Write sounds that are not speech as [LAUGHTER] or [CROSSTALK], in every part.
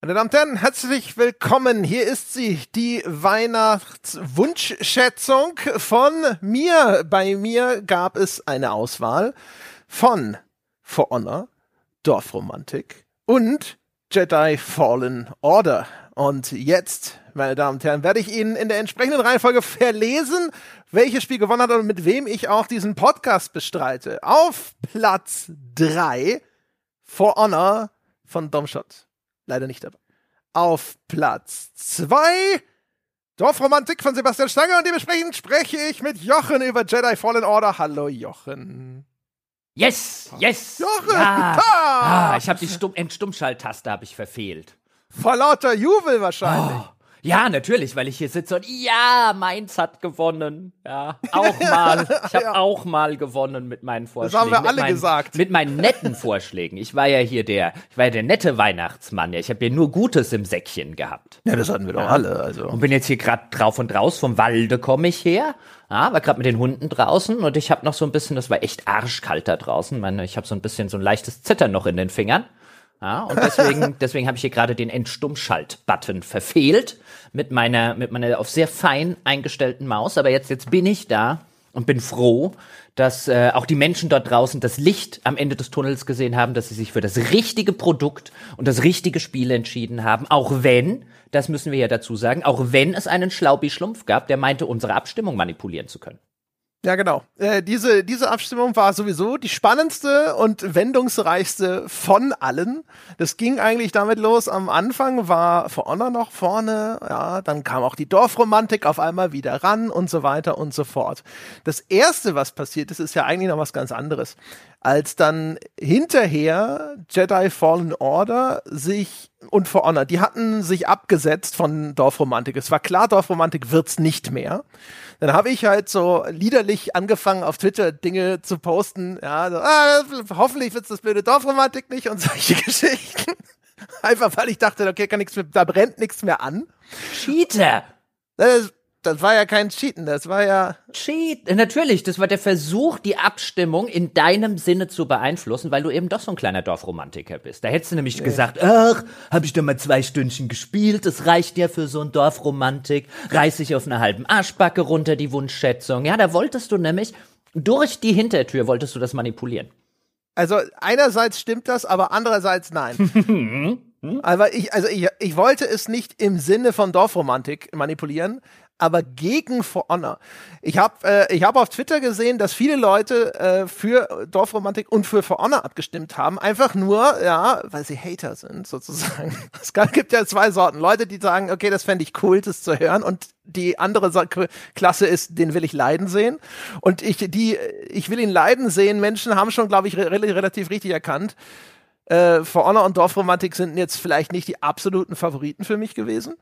Meine Damen und Herren, herzlich willkommen. Hier ist sie, die Weihnachtswunschschätzung von mir. Bei mir gab es eine Auswahl von For Honor, Dorfromantik und Jedi Fallen Order. Und jetzt, meine Damen und Herren, werde ich Ihnen in der entsprechenden Reihenfolge verlesen, welches Spiel gewonnen hat und mit wem ich auch diesen Podcast bestreite. Auf Platz drei For Honor von Domshot leider nicht dabei. Auf Platz 2 Dorfromantik von Sebastian Stange und dementsprechend spreche ich mit Jochen über Jedi Fallen Order. Hallo Jochen. Yes, yes. Jochen, ja. ha! ah, ich habe die Stumm Entstummschalttaste habe ich verfehlt. Vor lauter Jubel wahrscheinlich. Oh. Ja, natürlich, weil ich hier sitze und ja, Mainz hat gewonnen. Ja, auch mal. [LAUGHS] Ich habe Ja. auch mal gewonnen mit meinen Vorschlägen. haben wir alle meinen, gesagt. Mit meinen netten Vorschlägen. Ich war ja hier der, ich war ja der nette Weihnachtsmann. Ja, ich habe ja nur Gutes im Säckchen gehabt. Ja, das hatten wir doch alle. Also. Und bin jetzt hier gerade drauf und raus vom Walde komme ich her. Ja, war gerade mit den Hunden draußen und ich habe noch so ein bisschen, das war echt arschkalt da draußen. Meine, ich habe so ein bisschen so ein leichtes Zittern noch in den Fingern. Ja, und deswegen, [LAUGHS] deswegen habe ich hier gerade den Entstummschalt-Button verfehlt mit meiner, mit meiner auf sehr fein eingestellten Maus. Aber jetzt, jetzt bin ich da und bin froh, dass äh, auch die Menschen dort draußen das Licht am Ende des Tunnels gesehen haben, dass sie sich für das richtige Produkt und das richtige Spiel entschieden haben. Auch wenn, das müssen wir ja dazu sagen, auch wenn es einen Schlaubi-Schlumpf gab, der meinte, unsere Abstimmung manipulieren zu können. Ja, genau. Äh, diese, diese Abstimmung war sowieso die spannendste und wendungsreichste von allen. Das ging eigentlich damit los. Am Anfang war For Honor noch vorne, ja, dann kam auch die Dorfromantik auf einmal wieder ran und so weiter und so fort. Das erste, was passiert ist, ist ja eigentlich noch was ganz anderes. Als dann hinterher Jedi Fallen Order sich und For Honor, die hatten sich abgesetzt von Dorfromantik. Es war klar, Dorfromantik wird's nicht mehr. Dann habe ich halt so liederlich angefangen, auf Twitter Dinge zu posten. Ja, so, ah, hoffentlich wird's das blöde Dorfromantik nicht und [LAUGHS] solche Geschichten. Einfach weil ich dachte, okay, kann nichts mehr, da brennt nichts mehr an. Cheater! Das, das war ja kein Cheaten, das war ja. Cheat. Natürlich, das war der Versuch, die Abstimmung in deinem Sinne zu beeinflussen, weil du eben doch so ein kleiner Dorfromantiker bist. Da hättest du nämlich gesagt, ach, hab ich doch mal zwei Stündchen gespielt, das reicht ja für so ein Dorfromantik, reiß ich auf einer halben Arschbacke runter die Wunschschätzung. Ja, da wolltest du nämlich, durch die Hintertür wolltest du das manipulieren. Also einerseits stimmt das, aber andererseits nein. [LAUGHS] aber ich, also ich, ich wollte es nicht im Sinne von Dorfromantik manipulieren, aber gegen For Honor. Ich habe äh, ich hab auf Twitter gesehen, dass viele Leute äh, für Dorfromantik und für For Honor abgestimmt haben. Einfach nur, ja, weil sie Hater sind, sozusagen. [LAUGHS] Es gibt ja zwei Sorten. Leute, die sagen, okay, das fände ich cool, das zu hören. Und die andere Klasse ist, den will ich leiden sehen. Und ich, die, ich will ihn leiden sehen. Menschen haben schon, glaube ich, re relativ richtig erkannt. Äh, For Honor und Dorfromantik sind jetzt vielleicht nicht die absoluten Favoriten für mich gewesen.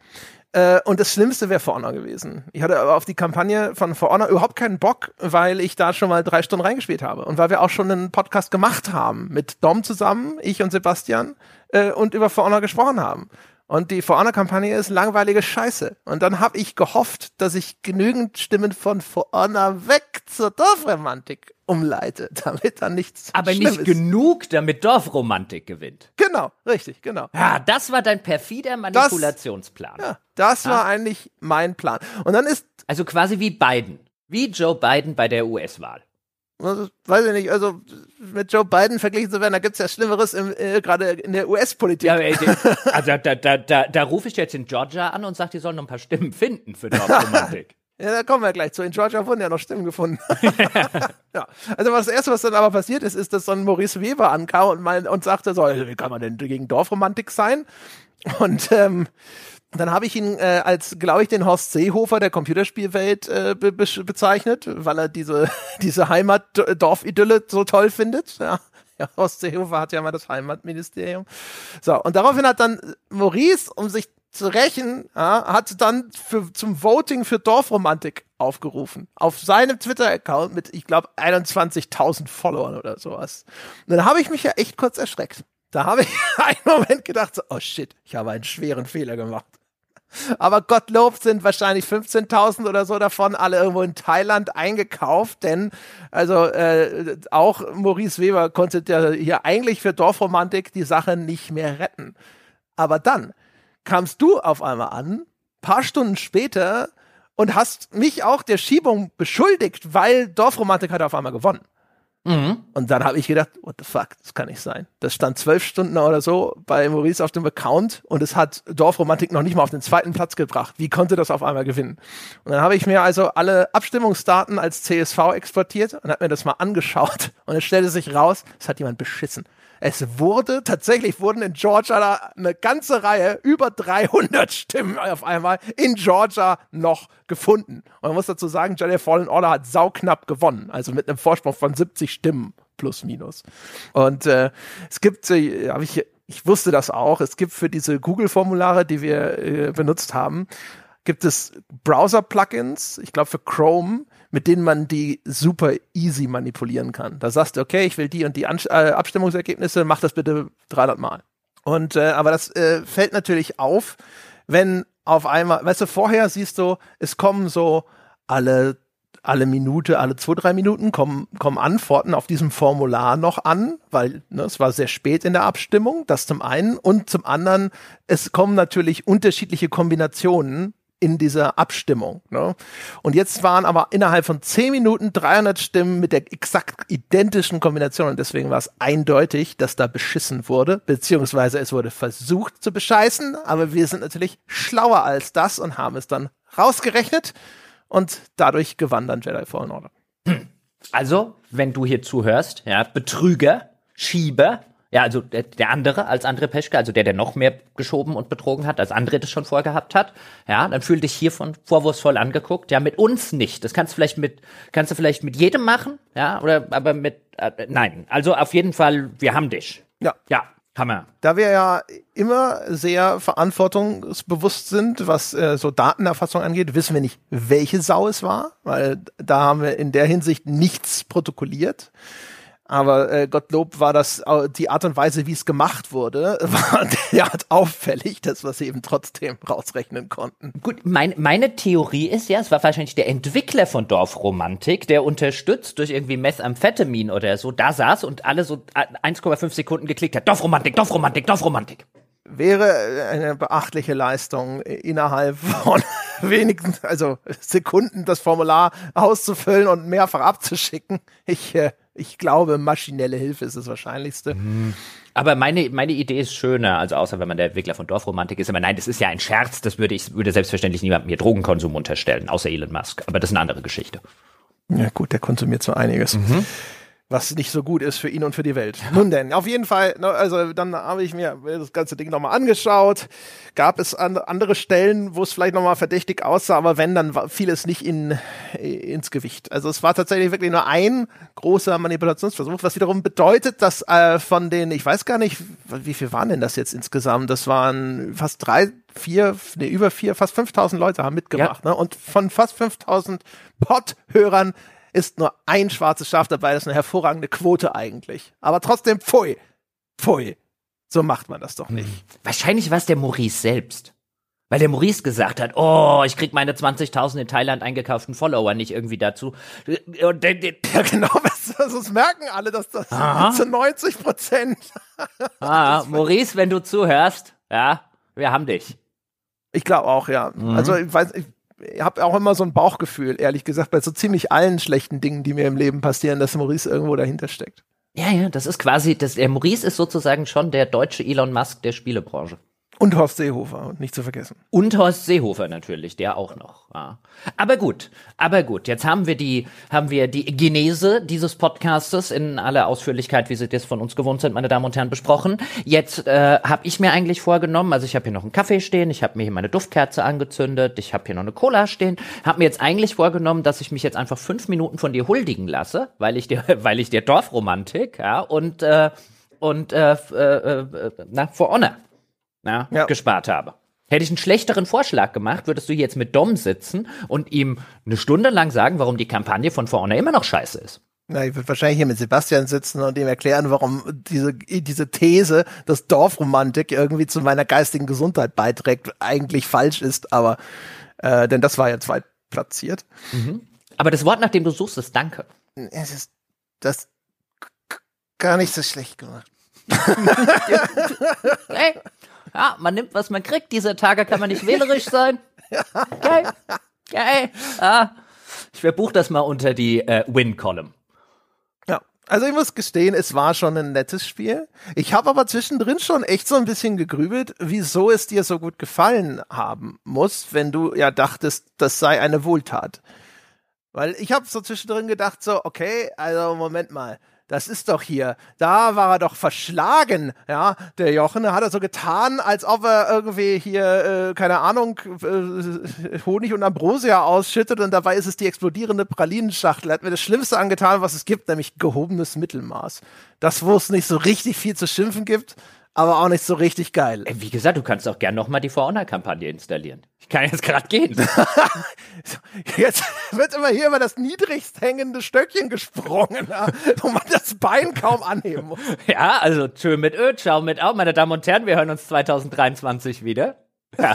Äh, und das Schlimmste wäre For Honor gewesen. Ich hatte aber auf die Kampagne von For Honor überhaupt keinen Bock, weil ich da schon mal drei Stunden reingespielt habe. Und weil wir auch schon einen Podcast gemacht haben mit Dom zusammen, ich und Sebastian, äh, und über For Honor gesprochen haben. Und die For Honor-Kampagne ist langweilige Scheiße. Und dann habe ich gehofft, dass ich genügend Stimmen von For Honor weg zur Dorfromantik umleite, [LAUGHS] damit dann nichts Aber Schlimmes. nicht genug, damit Dorfromantik gewinnt. Genau, richtig, genau. Ja, das war dein perfider Manipulationsplan. Ja, das war eigentlich mein Plan. Und dann ist, Also quasi wie Biden. Wie Joe Biden bei der US-Wahl. Also, weiß ich nicht, also mit Joe Biden verglichen zu werden, da gibt's ja Schlimmeres im, äh, gerade in der US-Politik. Ja, also da, da, da, da rufe ich jetzt in Georgia an und sage, die sollen noch ein paar Stimmen finden für Dorfromantik. [LAUGHS] Ja, da kommen wir gleich zu. In Georgia wurden ja noch Stimmen gefunden. [LAUGHS] ja. Also was das erste, was dann aber passiert ist, ist, dass so ein Maurice Weber ankam und, mein, und sagte so, wie kann man denn gegen Dorfromantik sein? Und ähm, dann habe ich ihn äh, als, glaube ich, den Horst Seehofer der Computerspielwelt äh, be be bezeichnet, weil er diese, [LAUGHS] diese Heimat-Dorf-Idylle so toll findet. Ja. [LAUGHS] Ja, Horst Seehofer hat ja mal das Heimatministerium. So, und daraufhin hat dann Maurice, um sich zu rächen, ja, hat dann für, zum Voting für Dorfromantik aufgerufen. Auf seinem Twitter-Account mit, ich glaube, 21.000 Followern oder sowas. Und dann habe ich mich ja echt kurz erschreckt. Da habe ich [LAUGHS] einen Moment gedacht, so, oh shit, ich habe einen schweren Fehler gemacht. Aber Gottlob sind wahrscheinlich 15.000 oder so davon alle irgendwo in Thailand eingekauft, denn also äh, auch Maurice Weber konnte ja hier eigentlich für Dorfromantik die Sache nicht mehr retten. Aber dann kamst du auf einmal an, paar Stunden später, und hast mich auch der Schiebung beschuldigt, weil Dorfromantik hat auf einmal gewonnen. Mhm. Und dann habe ich gedacht, what the fuck, das kann nicht sein. Das stand zwölf Stunden oder so bei Maurice auf dem Account und es hat Dorfromantik noch nicht mal auf den zweiten Platz gebracht. Wie konnte das auf einmal gewinnen? Und dann habe ich mir also alle Abstimmungsdaten als CSV exportiert und habe mir das mal angeschaut [LAUGHS] und es stellte sich raus, es hat jemand beschissen. Es wurde, tatsächlich wurden in Georgia eine ganze Reihe, über 300 [LAUGHS] Stimmen auf einmal in Georgia noch gefunden. Und man muss dazu sagen, Jedi Fallen Order hat sauknapp gewonnen. Also mit einem Vorsprung von 70 Stimmen plus minus. Und äh, es gibt, äh, habe ich, ich wusste das auch, es gibt für diese Google-Formulare, die wir äh, benutzt haben, gibt es Browser-Plugins, ich glaube für Chrome, mit denen man die super easy manipulieren kann. Da sagst du, okay, ich will die und die An äh, Abstimmungsergebnisse, mach das bitte 300 Mal. Und äh, aber das äh, fällt natürlich auf, wenn auf einmal, weißt du, vorher siehst du, es kommen so alle alle Minute, alle zwei, drei Minuten kommen, kommen Antworten auf diesem Formular noch an, weil ne, es war sehr spät in der Abstimmung, das zum einen. Und zum anderen, es kommen natürlich unterschiedliche Kombinationen in dieser Abstimmung. Ne? Und jetzt waren aber innerhalb von zehn Minuten 300 Stimmen mit der exakt identischen Kombination. Und deswegen war es eindeutig, dass da beschissen wurde, beziehungsweise es wurde versucht zu bescheißen. Aber wir sind natürlich schlauer als das und haben es dann rausgerechnet. Und dadurch gewann dann Jedi Fallen Order. Also, wenn du hier zuhörst, ja, Betrüger, Schieber, ja, also der, der andere als André Peschke, also der, der noch mehr geschoben und betrogen hat, als André das schon vorgehabt hat, ja, dann fühl dich hiervon vorwurfsvoll angeguckt. Ja, mit uns nicht. Das kannst du vielleicht mit, kannst du vielleicht mit jedem machen, ja, oder aber mit, äh, nein. Also auf jeden Fall, wir haben dich. Ja. Ja, Hammer. Da wir ja immer sehr verantwortungsbewusst sind, was äh, so Datenerfassung angeht, wissen wir nicht, welche Sau es war, weil da haben wir in der Hinsicht nichts protokolliert. Aber äh, Gottlob war das die Art und Weise, wie es gemacht wurde, [LAUGHS] war derart auffällig, dass wir es eben trotzdem rausrechnen konnten. Gut, mein, meine Theorie ist ja, es war wahrscheinlich der Entwickler von Dorfromantik, der unterstützt durch irgendwie Methamphetamin oder so, da saß und alle so 1,5 Sekunden geklickt hat. Dorfromantik, Dorfromantik, Dorfromantik wäre eine beachtliche Leistung, innerhalb von [LAUGHS] wenigen, also Sekunden das Formular auszufüllen und mehrfach abzuschicken. Ich äh, ich glaube, maschinelle Hilfe ist das Wahrscheinlichste. Mhm. Aber meine, meine Idee ist schöner, also außer wenn man der Entwickler von Dorfromantik ist. Aber nein, das ist ja ein Scherz, das würde ich, würde selbstverständlich niemandem hier Drogenkonsum unterstellen, außer Elon Musk. Aber das ist eine andere Geschichte. Ja gut, der konsumiert so einiges. Mhm was nicht so gut ist für ihn und für die Welt. Nun denn, auf jeden Fall, ne, also dann habe ich mir das ganze Ding nochmal angeschaut. Gab es andere Stellen, wo es vielleicht nochmal verdächtig aussah, aber wenn, dann fiel es nicht in, ins Gewicht. Also es war tatsächlich wirklich nur ein großer Manipulationsversuch, was wiederum bedeutet, dass äh, von den, ich weiß gar nicht, wie viel waren denn das jetzt insgesamt? Das waren fast drei, vier, nee, über vier, fast 5000 Leute haben mitgemacht. Ja. Ne? Und von fast 5000 Pod-Hörern ist nur ein schwarzes Schaf dabei. Das ist eine hervorragende Quote eigentlich. Aber trotzdem, pfui, pfui. So macht man das doch nicht. Hm. Wahrscheinlich war es der Maurice selbst. Weil der Maurice gesagt hat, oh, ich krieg meine 20.000 in Thailand eingekauften Follower nicht irgendwie dazu. ja, [LAUGHS] genau, das merken alle, dass das Aha. zu 90 Prozent. [LAUGHS] ah, Maurice, wenn du zuhörst, ja, wir haben dich. Ich glaube auch, ja. Mhm. Also, ich weiß, ich habe auch immer so ein Bauchgefühl, ehrlich gesagt, bei so ziemlich allen schlechten Dingen, die mir im Leben passieren, dass Maurice irgendwo dahinter steckt. Ja, ja, das ist quasi, das, der Maurice ist sozusagen schon der deutsche Elon Musk der Spielebranche. Und Horst Seehofer, nicht zu vergessen. Und Horst Seehofer natürlich, der auch noch. Ja. Aber gut, aber gut. Jetzt haben wir die, haben wir die Genese dieses Podcastes in aller Ausführlichkeit, wie Sie das von uns gewohnt sind, meine Damen und Herren, besprochen. Jetzt äh, habe ich mir eigentlich vorgenommen, also ich habe hier noch einen Kaffee stehen, ich habe mir hier meine Duftkerze angezündet, ich habe hier noch eine Cola stehen, habe mir jetzt eigentlich vorgenommen, dass ich mich jetzt einfach fünf Minuten von dir huldigen lasse, weil ich dir, [LAUGHS] weil ich dir Dorfromantik, ja und äh, und äh, äh, äh, na, For Honor ja, ja. gespart habe. Hätte ich einen schlechteren Vorschlag gemacht, würdest du jetzt mit Dom sitzen und ihm eine Stunde lang sagen, warum die Kampagne von vorne immer noch scheiße ist. Na, ich würde wahrscheinlich hier mit Sebastian sitzen und ihm erklären, warum diese, diese These, dass Dorfromantik irgendwie zu meiner geistigen Gesundheit beiträgt, eigentlich falsch ist, aber äh, denn das war ja zweitplatziert. Mhm. Aber das Wort, nach dem du suchst, ist Danke. Es ist das gar nicht so schlecht gemacht. [LAUGHS] [LAUGHS] hey, Ja, man nimmt, was man kriegt. Diese Tage kann man nicht wählerisch sein. Okay. Okay. Ah. Ich verbuche das mal unter die äh, Win-Column. Ja, also ich muss gestehen, es war schon ein nettes Spiel. Ich habe aber zwischendrin schon echt so ein bisschen gegrübelt, wieso es dir so gut gefallen haben muss, wenn du ja dachtest, das sei eine Wohltat. Weil ich habe so zwischendrin gedacht, so, okay, also Moment mal, das ist doch hier, da war er doch verschlagen, ja, der Jochen, hat er so getan, als ob er irgendwie hier, äh, keine Ahnung, äh, Honig und Ambrosia ausschüttet und dabei ist es die explodierende Pralinenschachtel. Er hat mir das Schlimmste angetan, was es gibt, nämlich gehobenes Mittelmaß. Das, wo es nicht so richtig viel zu schimpfen gibt, aber auch nicht so richtig geil. Wie gesagt, du kannst auch gern nochmal die For Honor-Kampagne installieren. Ich kann jetzt gerade gehen. [LAUGHS] jetzt wird immer hier über das niedrigst hängende Stöckchen gesprungen, wo man das Bein kaum anheben muss. [LAUGHS] Ja, also tschö mit Ö, ciao mit Au, meine Damen und Herren, wir hören uns 2023 wieder. Ja.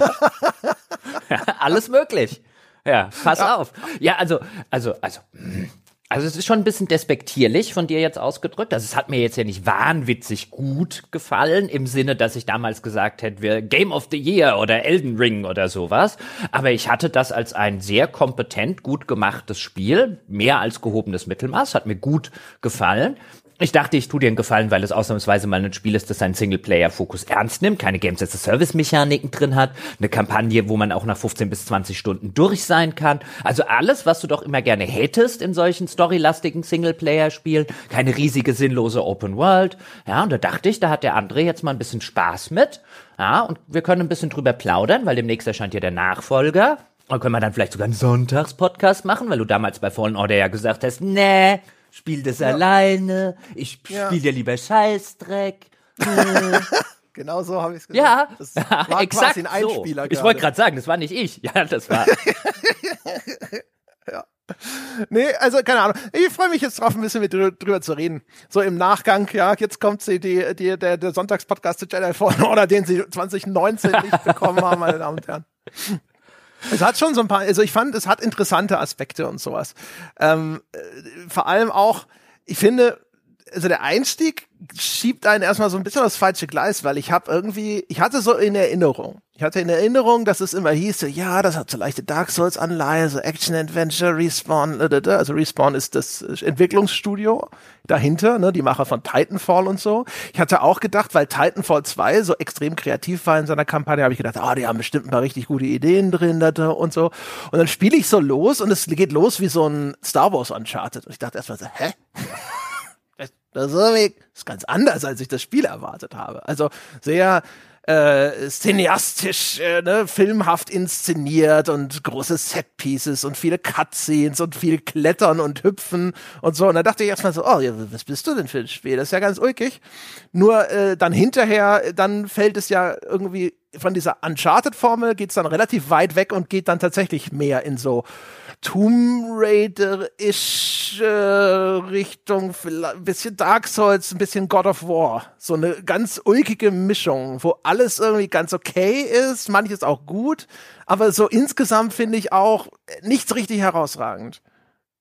ja [LAUGHS] alles möglich. Ja, pass ja. auf. Ja, also, also, also. Mh. Also es ist schon ein bisschen despektierlich von dir jetzt ausgedrückt. Also es hat mir jetzt ja nicht wahnwitzig gut gefallen, im Sinne, dass ich damals gesagt hätte, wir Game of the Year oder Elden Ring oder sowas. Aber ich hatte das als ein sehr kompetent, gut gemachtes Spiel, mehr als gehobenes Mittelmaß, hat mir gut gefallen. Ich dachte, ich tue dir einen Gefallen, weil es ausnahmsweise mal ein Spiel ist, das seinen Singleplayer-Fokus ernst nimmt, keine Games as a Service-Mechaniken drin hat, eine Kampagne, wo man auch nach 15 bis 20 Stunden durch sein kann. Also alles, was du doch immer gerne hättest in solchen storylastigen Singleplayer-Spielen. Keine riesige, sinnlose Open World. Ja, und da dachte ich, da hat der André jetzt mal ein bisschen Spaß mit. Ja, und wir können ein bisschen drüber plaudern, weil demnächst erscheint ja der Nachfolger. Da können wir dann vielleicht sogar einen Sonntagspodcast machen, weil du damals bei Fallen Order ja gesagt hast, nee, spiel das ja. alleine, ich ja. spiele ja lieber Scheißdreck. [LAUGHS] genau so habe ich es gesagt. Ja, das war exakt quasi ein Einspieler. So. Ich wollte gerade sagen, das war nicht ich. Ja, das war. [LAUGHS] ja. Nee, also keine Ahnung. Ich freue mich jetzt drauf, ein bisschen mit drüber zu reden. So im Nachgang, ja, jetzt kommt sie, die, die, der, der Sonntagspodcast zu Jedi Fallen Order, den sie 2019 nicht bekommen haben, meine Damen und Herren. Es hat schon so ein paar, also ich fand, es hat interessante Aspekte und sowas. Ähm, äh, vor allem auch, ich finde, also der Einstieg schiebt einen erstmal so ein bisschen aufs falsche Gleis, weil ich habe irgendwie, ich hatte so in Erinnerung, ich hatte in Erinnerung, dass es immer hieß, so, ja, das hat so leichte Dark Souls Anleihe, so Action Adventure, Respawn, also Respawn ist das Entwicklungsstudio dahinter, ne, die Macher von Titanfall und so. Ich hatte auch gedacht, weil Titanfall 2 so extrem kreativ war in seiner Kampagne, habe ich gedacht, ah, oh, die haben bestimmt ein paar richtig gute Ideen drin da, und so. Und dann spiele ich so los und es geht los wie so ein Star Wars Uncharted. Und ich dachte erstmal so, hä? Das ist ganz anders, als ich das Spiel erwartet habe. Also sehr äh, cineastisch, äh, ne, filmhaft inszeniert und große Setpieces und viele Cutscenes und viel Klettern und Hüpfen und so. Und da dachte ich erstmal so, oh, was bist du denn für ein Spiel? Das ist ja ganz ulkig. Nur äh, dann hinterher, dann fällt es ja irgendwie von dieser Uncharted-Formel geht's dann relativ weit weg und geht dann tatsächlich mehr in so Tomb Raider-ish äh, Richtung, ein bisschen Dark Souls, ein bisschen God of War. So eine ganz ulkige Mischung, wo alles irgendwie ganz okay ist, manches auch gut, aber so insgesamt finde ich auch nichts richtig herausragend.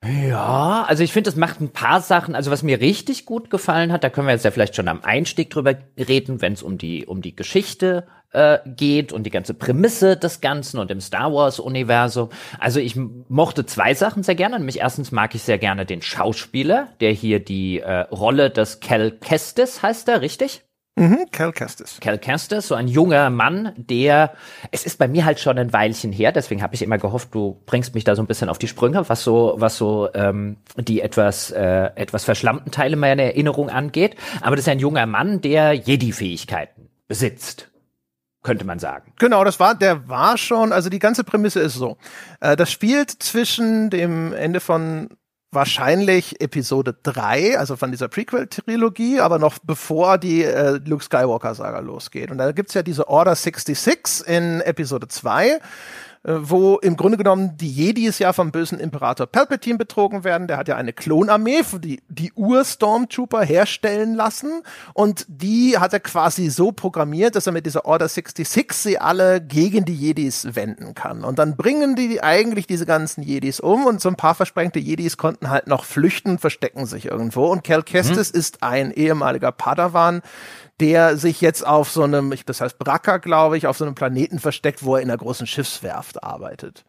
Ja, also ich finde, es macht ein paar Sachen, also was mir richtig gut gefallen hat, da können wir jetzt ja vielleicht schon am Einstieg drüber reden, wenn es um die, um die Geschichte äh, geht und die ganze Prämisse des Ganzen und im Star Wars-Universum. Also ich mochte zwei Sachen sehr gerne. Nämlich erstens mag ich sehr gerne den Schauspieler, der hier die äh, Rolle des Cal Kestis heißt er, richtig? Mhm, Cal Kestis. Cal Kestis, so ein junger Mann, der, es ist bei mir halt schon ein Weilchen her, deswegen habe ich immer gehofft, du bringst mich da so ein bisschen auf die Sprünge, was so, was so ähm, die etwas, äh, etwas verschlammten Teile meiner Erinnerung angeht. Aber das ist ein junger Mann, der Jedi-Fähigkeiten besitzt könnte man sagen. Genau, das war, der war schon, also die ganze Prämisse ist so. Äh, das spielt zwischen dem Ende von wahrscheinlich Episode 3, also von dieser Prequel-Trilogie, aber noch bevor die äh, Luke Skywalker-Saga losgeht. Und da gibt's ja diese Order 66 in Episode 2 äh, wo im Grunde genommen die Jedis ja vom bösen Imperator Palpatine betrogen werden. Der hat ja eine Klonarmee, die die Ur-Stormtrooper herstellen lassen und die hat er quasi so programmiert, dass er mit dieser Order 66 sie alle gegen die Jedis wenden kann. Und dann bringen die eigentlich diese ganzen Jedis um und so ein paar versprengte Jedis konnten halt noch flüchten, verstecken sich irgendwo. Und Cal Kestis mhm. ist ein ehemaliger Padawan, der sich jetzt auf so einem, das heißt Bracker, glaube ich, auf so einem Planeten versteckt, wo er in einer großen Schiffswerft arbeitet.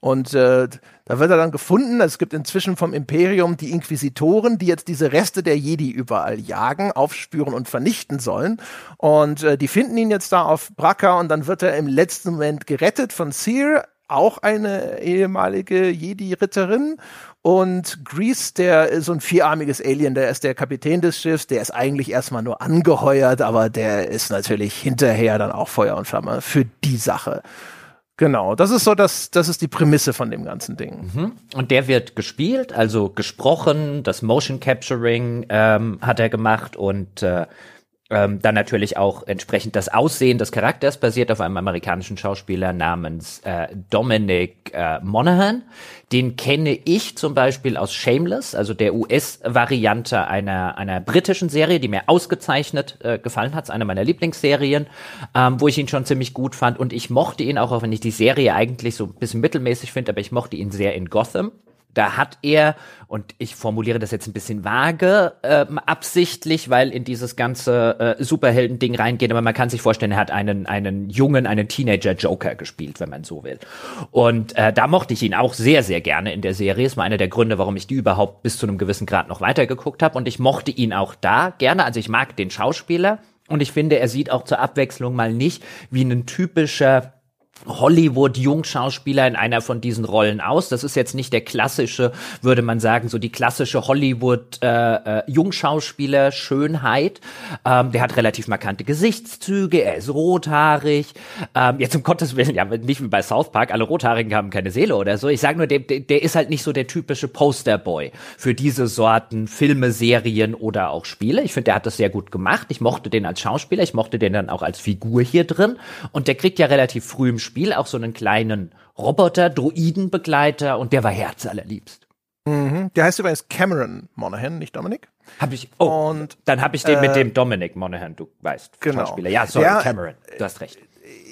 Und äh, da wird er dann gefunden. Es gibt inzwischen vom Imperium die Inquisitoren, die jetzt diese Reste der Jedi überall jagen, aufspüren und vernichten sollen. Und äh, die finden ihn jetzt da auf Braca und dann wird er im letzten Moment gerettet von Seer, auch eine ehemalige Jedi-Ritterin. Und Grease, der ist so ein vierarmiges Alien, der ist der Kapitän des Schiffs, der ist eigentlich erstmal nur angeheuert, aber der ist natürlich hinterher dann auch Feuer und Flamme für die Sache. Genau, das ist so das, das ist die Prämisse von dem ganzen Ding. Mhm. Und der wird gespielt, also gesprochen, das Motion Capturing ähm, hat er gemacht und äh, ähm, dann natürlich auch entsprechend das Aussehen des Charakters basiert auf einem amerikanischen Schauspieler namens äh, Dominic äh, Monaghan. Den kenne ich zum Beispiel aus Shameless, also der US-Variante einer, einer britischen Serie, die mir ausgezeichnet äh, gefallen hat. Eine meiner Lieblingsserien, ähm, wo ich ihn schon ziemlich gut fand. Und ich mochte ihn auch, auch wenn ich die Serie eigentlich so ein bisschen mittelmäßig finde, aber ich mochte ihn sehr in Gotham. Da hat er, und ich formuliere das jetzt ein bisschen vage, äh, absichtlich, weil in dieses ganze äh, Superhelden-Ding reingeht, aber man kann sich vorstellen, er hat einen, einen jungen, einen Teenager-Joker gespielt, wenn man so will. Und äh, da mochte ich ihn auch sehr, sehr gerne in der Serie. Das war einer der Gründe, warum ich die überhaupt bis zu einem gewissen Grad noch weitergeguckt habe. Und ich mochte ihn auch da gerne. Also ich mag den Schauspieler. Und ich finde, er sieht auch zur Abwechslung mal nicht wie ein typischer Hollywood-Jungschauspieler in einer von diesen Rollen aus. Das ist jetzt nicht der klassische, würde man sagen, so die klassische Hollywood-Jungschauspieler äh, äh. Ähm, der hat relativ markante Gesichtszüge, er ist rothaarig. Ähm, jetzt um Gottes Willen, ja, nicht wie bei South Park, alle Rothaarigen haben keine Seele oder so. Ich sage nur, der, der ist halt nicht so der typische Posterboy für diese Sorten Filme, Serien oder auch Spiele. Ich finde, der hat das sehr gut gemacht. Ich mochte den als Schauspieler, ich mochte den dann auch als Figur hier drin. Und der kriegt ja relativ früh im Spiel auch so einen kleinen Roboter, Droidenbegleiter und der war herzallerliebst. Mhm. Der heißt übrigens Cameron Monaghan, nicht Dominik. Hab ich. Oh, und dann habe ich den äh, mit dem Dominic Monaghan, du weißt, genau. Schauspieler. Ja, sorry, ja, Cameron. Du hast recht.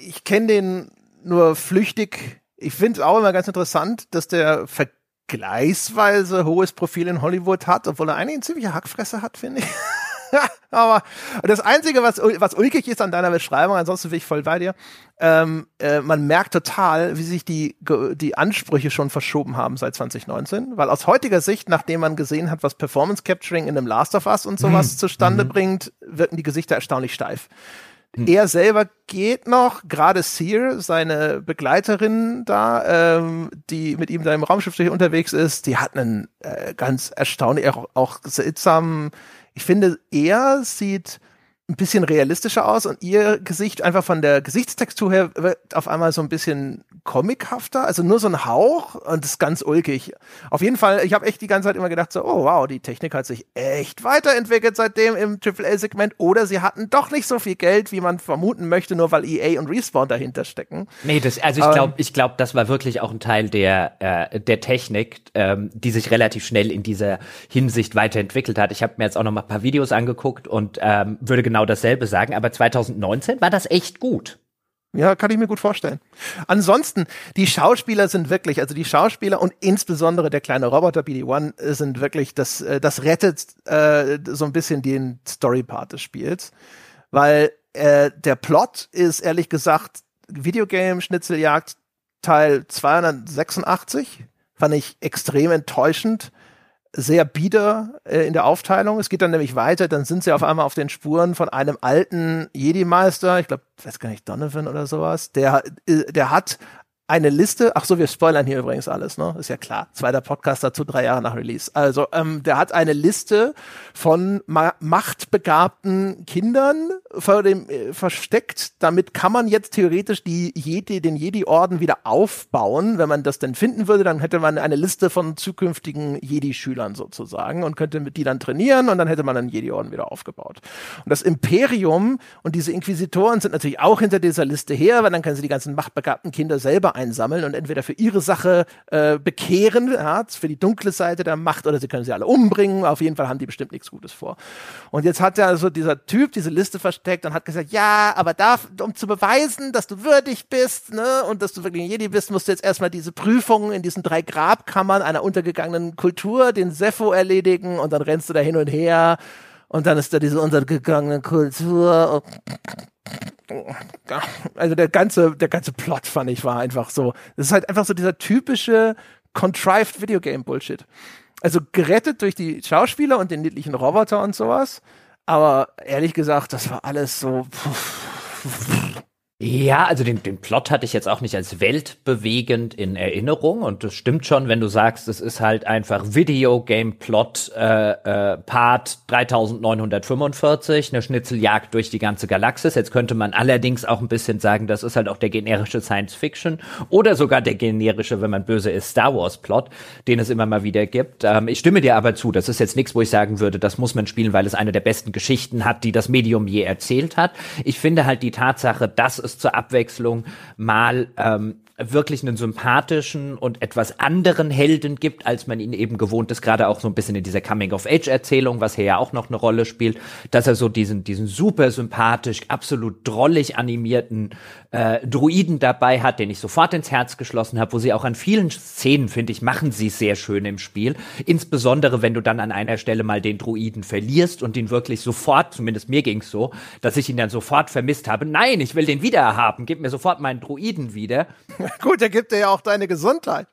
Ich kenne den nur flüchtig. Ich finde es auch immer ganz interessant, dass der vergleichsweise hohes Profil in Hollywood hat, obwohl er eigentlich eine ziemliche Hackfresse hat, finde ich. [LAUGHS] [LAUGHS] Aber das Einzige, was, was ulkig ist an deiner Beschreibung, ansonsten bin ich voll bei dir, ähm, äh, man merkt total, wie sich die, die Ansprüche schon verschoben haben seit 2019, weil aus heutiger Sicht, nachdem man gesehen hat, was Performance Capturing in einem Last of Us und sowas mhm. zustande mhm. bringt, wirken die Gesichter erstaunlich steif. Mhm. Er selber geht noch, gerade Sear, seine Begleiterin da, ähm, die mit ihm da im Raumschiff unterwegs ist, die hat einen äh, ganz erstaunlich, auch, auch seltsamen ich finde, er sieht ein bisschen realistischer aus und ihr Gesicht einfach von der Gesichtstextur her wird auf einmal so ein bisschen comichafter, also nur so ein Hauch und das ist ganz ulkig. Auf jeden Fall, ich habe echt die ganze Zeit immer gedacht so, oh wow, die Technik hat sich echt weiterentwickelt seitdem im AAA-Segment oder sie hatten doch nicht so viel Geld, wie man vermuten möchte, nur weil EA und Respawn dahinter stecken. Nee, das, also ich glaube, ich glaube, das war wirklich auch ein Teil der, äh, der Technik, ähm, die sich relativ schnell in dieser Hinsicht weiterentwickelt hat. Ich habe mir jetzt auch noch mal ein paar Videos angeguckt und ähm, würde genau dasselbe sagen, aber 2019 war das echt gut. Ja, kann ich mir gut vorstellen. Ansonsten, die Schauspieler sind wirklich, also die Schauspieler und insbesondere der kleine Roboter BD-1 sind wirklich, das, äh, das rettet äh, so ein bisschen den Story-Part des Spiels. Weil äh, der Plot ist ehrlich gesagt Videogame-Schnitzeljagd Teil 286. Fand ich extrem enttäuschend sehr bieder äh, in der Aufteilung. Es geht dann nämlich weiter, dann sind sie auf einmal auf den Spuren von einem alten Jedi-Meister, ich glaube, weiß gar nicht, Donovan oder sowas, der, äh, der hat eine Liste, ach so, wir spoilern hier übrigens alles, ne? Ist ja klar. Zweiter Podcast dazu, drei Jahre nach Release. Also, ähm, der hat eine Liste von ma machtbegabten Kindern vor dem, äh, versteckt. Damit kann man jetzt theoretisch die Jedi, den Jedi-Orden wieder aufbauen. Wenn man das denn finden würde, dann hätte man eine Liste von zukünftigen Jedi-Schülern sozusagen und könnte mit die dann trainieren und dann hätte man einen Jedi-Orden wieder aufgebaut. Und das Imperium und diese Inquisitoren sind natürlich auch hinter dieser Liste her, weil dann können sie die ganzen machtbegabten Kinder selber einsammeln und entweder für ihre Sache äh, bekehren, ja, für die dunkle Seite der Macht, oder sie können sie alle umbringen. Auf jeden Fall haben die bestimmt nichts Gutes vor. Und jetzt hat ja also dieser Typ diese Liste versteckt und hat gesagt, ja, aber da, um zu beweisen, dass du würdig bist, ne, und dass du wirklich ein Jedi bist, musst du jetzt erstmal diese Prüfung in diesen drei Grabkammern einer untergegangenen Kultur, den Sepho erledigen und dann rennst du da hin und her Und dann ist da diese untergegangene Kultur. Also der ganze, der ganze Plot fand ich war einfach so. Das ist halt einfach so dieser typische contrived Videogame Bullshit. Also gerettet durch die Schauspieler und den niedlichen Roboter und sowas. Aber ehrlich gesagt, das war alles so. Pff, ja, also den, den Plot hatte ich jetzt auch nicht als weltbewegend in Erinnerung und das stimmt schon, wenn du sagst, es ist halt einfach Videogame-Plot äh, äh, Part 3945, eine Schnitzeljagd durch die ganze Galaxis. Jetzt könnte man allerdings auch ein bisschen sagen, das ist halt auch der generische Science-Fiction oder sogar der generische, wenn man böse ist, Star Wars-Plot, den es immer mal wieder gibt. Ähm, ich stimme dir aber zu, das ist jetzt nichts, wo ich sagen würde, das muss man spielen, weil es eine der besten Geschichten hat, die das Medium je erzählt hat. Ich finde halt die Tatsache, dass es zur Abwechslung mal ähm, wirklich einen sympathischen und etwas anderen Helden gibt, als man ihn eben gewohnt ist, gerade auch so ein bisschen in dieser Coming-of-Age-Erzählung, was hier ja auch noch eine Rolle spielt, dass er so diesen, diesen super sympathisch, absolut drollig animierten äh, Druiden dabei hat, den ich sofort ins Herz geschlossen habe, wo sie auch an vielen Szenen, finde ich, machen sie sehr schön im Spiel. Insbesondere, wenn du dann an einer Stelle mal den Druiden verlierst und ihn wirklich sofort, zumindest mir ging's so, dass ich ihn dann sofort vermisst habe. Nein, ich will den wieder haben, gib mir sofort meinen Druiden wieder. [LAUGHS] Gut, der gibt dir ja auch deine Gesundheit.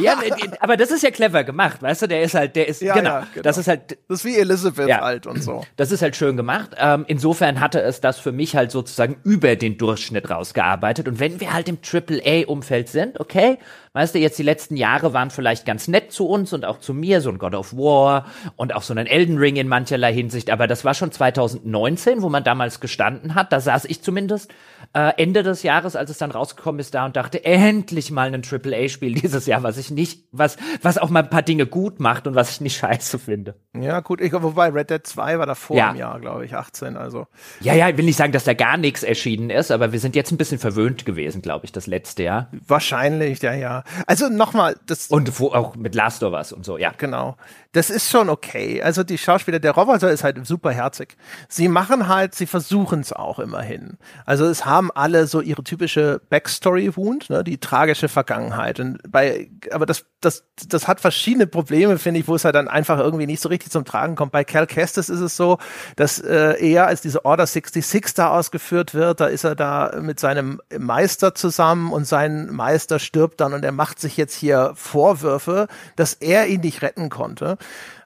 ja, aber das ist ja clever gemacht, weißt du? Der ist halt, der ist, ja, genau, ja, genau. Das ist halt. Das ist wie Elizabeth ja, halt und so. Das ist halt schön gemacht. Ähm, insofern hatte es das für mich halt sozusagen über den Durchschnitt rausgearbeitet. Und wenn wir halt im AAA-Umfeld sind, okay, weißt du, jetzt die letzten Jahre waren vielleicht ganz nett zu uns und auch zu mir, so ein God of War und auch so ein Elden Ring in mancherlei Hinsicht, aber das war schon 2019, wo man damals gestanden hat. Da saß ich zumindest äh, Ende des Jahres, als es dann rausgekommen ist, da und dachte, endlich mal ein AAA-Spiel dieses Jahr, was ich nicht, was, was auch mal ein paar Dinge gut macht und was ich nicht [LAUGHS] scheiße finde. Ja, gut, ich, wobei Red Dead 2 war da vor ja. im Jahr, glaube ich, 18, also. Ja, ja, ich will nicht sagen, dass da gar nichts erschienen ist, aber wir sind jetzt ein bisschen verwöhnt gewesen, glaube ich, das letzte Jahr. Wahrscheinlich, ja, ja. Also nochmal, das. Und wo auch mit Last of Us und so, ja. Genau. Das ist schon okay. Also die Schauspieler, der Roboter ist halt super herzig. Sie machen halt, sie versuchen es auch immerhin. Also es haben alle so ihre typische Backstory-Wound, ne, die tragische Vergangenheit. Und bei, aber das, das, das hat verschiedene Probleme, finde ich, wo es halt dann einfach irgendwie nicht so richtig zum Tragen kommt. Bei Cal Kestis ist es so, dass äh, er als diese Order 66 da ausgeführt wird, da ist er da mit seinem Meister zusammen und sein Meister stirbt dann und er macht sich jetzt hier Vorwürfe, dass er ihn nicht retten konnte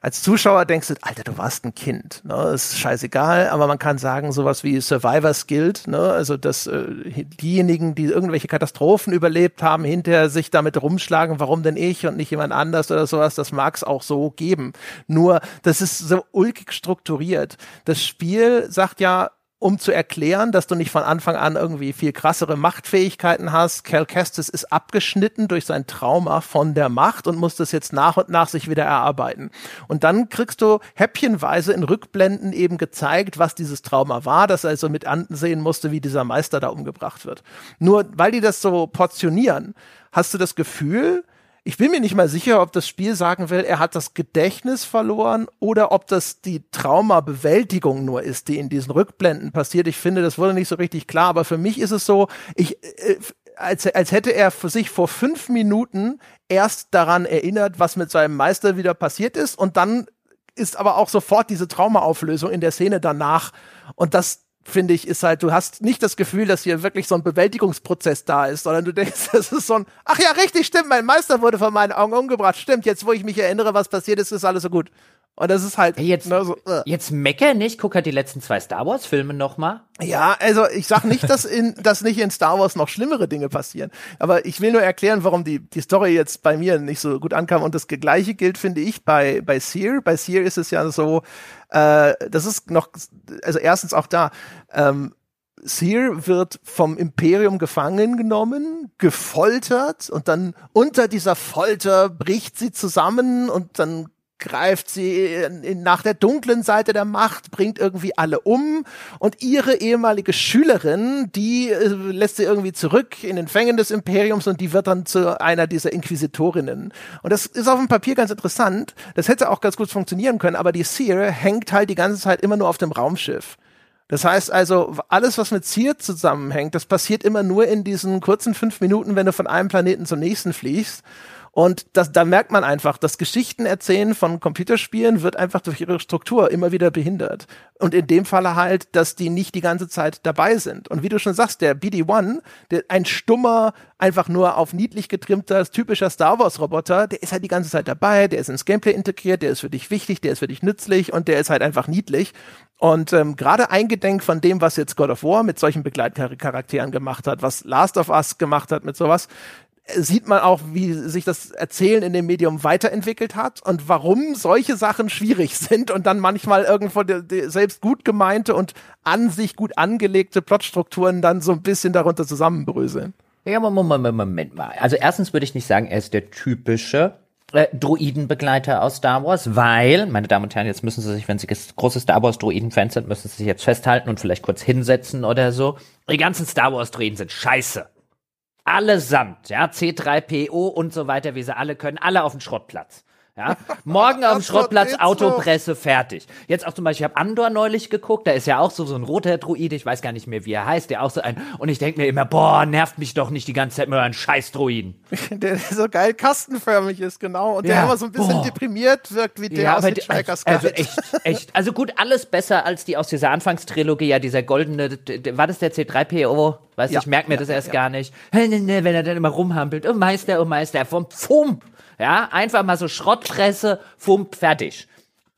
als Zuschauer denkst du, Alter, du warst ein Kind. Ne? ist scheißegal, aber man kann sagen, sowas wie Survivor's Guild, ne? also dass äh, diejenigen, die irgendwelche Katastrophen überlebt haben, hinterher sich damit rumschlagen, warum denn ich und nicht jemand anders oder sowas, das mag es auch so geben. Nur, das ist so ulkig strukturiert. Das Spiel sagt ja, um zu erklären, dass du nicht von Anfang an irgendwie viel krassere Machtfähigkeiten hast. Cal Kestis ist abgeschnitten durch sein Trauma von der Macht und muss das jetzt nach und nach sich wieder erarbeiten. Und dann kriegst du häppchenweise in Rückblenden eben gezeigt, was dieses Trauma war, dass er also mit ansehen musste, wie dieser Meister da umgebracht wird. Nur weil die das so portionieren, hast du das Gefühl, ich bin mir nicht mal sicher, ob das Spiel sagen will, er hat das Gedächtnis verloren oder ob das die Traumabewältigung nur ist, die in diesen Rückblenden passiert. Ich finde, das wurde nicht so richtig klar, aber für mich ist es so, ich, äh, als, als hätte er für sich vor fünf Minuten erst daran erinnert, was mit seinem Meister wieder passiert ist und dann ist aber auch sofort diese Traumaauflösung in der Szene danach und das finde ich, ist halt, du hast nicht das Gefühl, dass hier wirklich so ein Bewältigungsprozess da ist, sondern du denkst, [LAUGHS] das ist so ein, ach ja, richtig, stimmt, mein Meister wurde von meinen Augen umgebracht, stimmt, jetzt wo ich mich erinnere, was passiert ist, ist alles so gut. Und das ist halt. Jetzt, ne, so, uh. jetzt mecker nicht, guck halt die letzten zwei Star Wars Filme nochmal. Ja, also ich sag nicht, dass in, [LAUGHS] dass nicht in Star Wars noch schlimmere Dinge passieren. Aber ich will nur erklären, warum die, die Story jetzt bei mir nicht so gut ankam. Und das Gleiche gilt, finde ich, bei, bei Seer. Bei Seer ist es ja so, äh, das ist noch, also erstens auch da, ähm, Seer wird vom Imperium gefangen genommen, gefoltert und dann unter dieser Folter bricht sie zusammen und dann greift sie nach der dunklen Seite der Macht, bringt irgendwie alle um und ihre ehemalige Schülerin, die äh, lässt sie irgendwie zurück in den Fängen des Imperiums und die wird dann zu einer dieser Inquisitorinnen. Und das ist auf dem Papier ganz interessant. Das hätte auch ganz gut funktionieren können, aber die Seer hängt halt die ganze Zeit immer nur auf dem Raumschiff. Das heißt also, alles, was mit Seer zusammenhängt, das passiert immer nur in diesen kurzen fünf Minuten, wenn du von einem Planeten zum nächsten fliegst. Und das, da merkt man einfach, das Geschichtenerzählen von Computerspielen wird einfach durch ihre Struktur immer wieder behindert. Und in dem Falle halt, dass die nicht die ganze Zeit dabei sind. Und wie du schon sagst, der BD-1, der, ein stummer, einfach nur auf niedlich getrimmter, typischer Star Wars-Roboter, der ist halt die ganze Zeit dabei, der ist ins Gameplay integriert, der ist für dich wichtig, der ist für dich nützlich und der ist halt einfach niedlich. Und ähm, gerade eingedenk von dem, was jetzt God of War mit solchen Begleitcharakteren gemacht hat, was Last of Us gemacht hat mit sowas, sieht man auch, wie sich das Erzählen in dem Medium weiterentwickelt hat und warum solche Sachen schwierig [LAUGHS] sind und dann manchmal irgendwo die, die selbst gut gemeinte und an sich gut angelegte Plotstrukturen dann so ein bisschen darunter zusammenbröseln. Ja, Moment, Moment, Moment mal. Also erstens würde ich nicht sagen, er ist der typische äh, Droidenbegleiter aus Star Wars, weil, meine Damen und Herren, jetzt müssen Sie sich, wenn Sie große Star Wars Droiden-Fans sind, müssen Sie sich jetzt festhalten und vielleicht kurz hinsetzen oder so. Die ganzen Star Wars Droiden sind scheiße allesamt, ja, C3PO und so weiter, wie sie alle können, alle auf den Schrottplatz. Ja, morgen dem Schrottplatz Autopresse fertig. Jetzt auch zum Beispiel, ich habe Andor neulich geguckt, da ist ja auch so so ein roter Druide, ich weiß gar nicht mehr, wie er heißt, der auch so ein und ich denke mir immer, boah, nervt mich doch nicht die ganze Zeit mit euren scheiß Druiden. [LAUGHS] der so geil kastenförmig ist, genau, und ja, der immer so ein bisschen boah. deprimiert wirkt wie der ja, aus Hitchhiker's Also echt, echt, also gut, alles besser als die aus dieser Anfangstrilogie, ja, dieser goldene, war das der C3PO? Weißt du, ja, ich merke mir ja, das erst gar nicht. Wenn er dann immer rumhampelt, oh Meister, oh Meister, vom Pfum. Ja, einfach mal so Schrottpresse, Fump, fertig.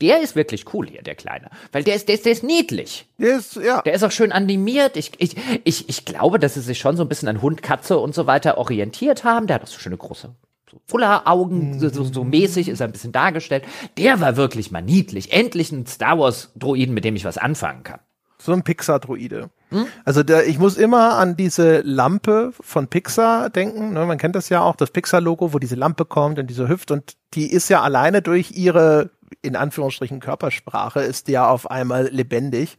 Der ist wirklich cool hier, der Kleine. Weil der ist, der ist, der ist niedlich. Der ist, ja. Der ist auch schön animiert. Ich, ich, ich, ich glaube, dass sie sich schon so ein bisschen an Hund, Katze und so weiter orientiert haben. Der hat auch so schöne große so Fuller-Augen, mhm. so, so mäßig ist er ein bisschen dargestellt. Der war wirklich mal niedlich. Endlich ein Star Wars-Droiden, mit dem ich was anfangen kann. So ein Pixar-Droide. Hm? Also der, ich muss immer an diese Lampe von Pixar denken. Ne? Man kennt das ja auch, das Pixar-Logo, wo diese Lampe kommt und diese Hüft und die ist ja alleine durch ihre in Anführungsstrichen Körpersprache ist ja auf einmal lebendig.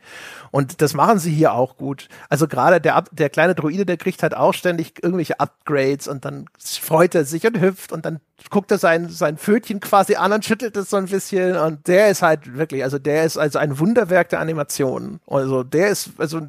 Und das machen sie hier auch gut. Also gerade der, der kleine Druide, der kriegt halt auch ständig irgendwelche Upgrades und dann freut er sich und hüpft und dann guckt er sein, sein Pfötchen quasi an und schüttelt es so ein bisschen und der ist halt wirklich, also der ist also ein Wunderwerk der Animation. Also der ist, also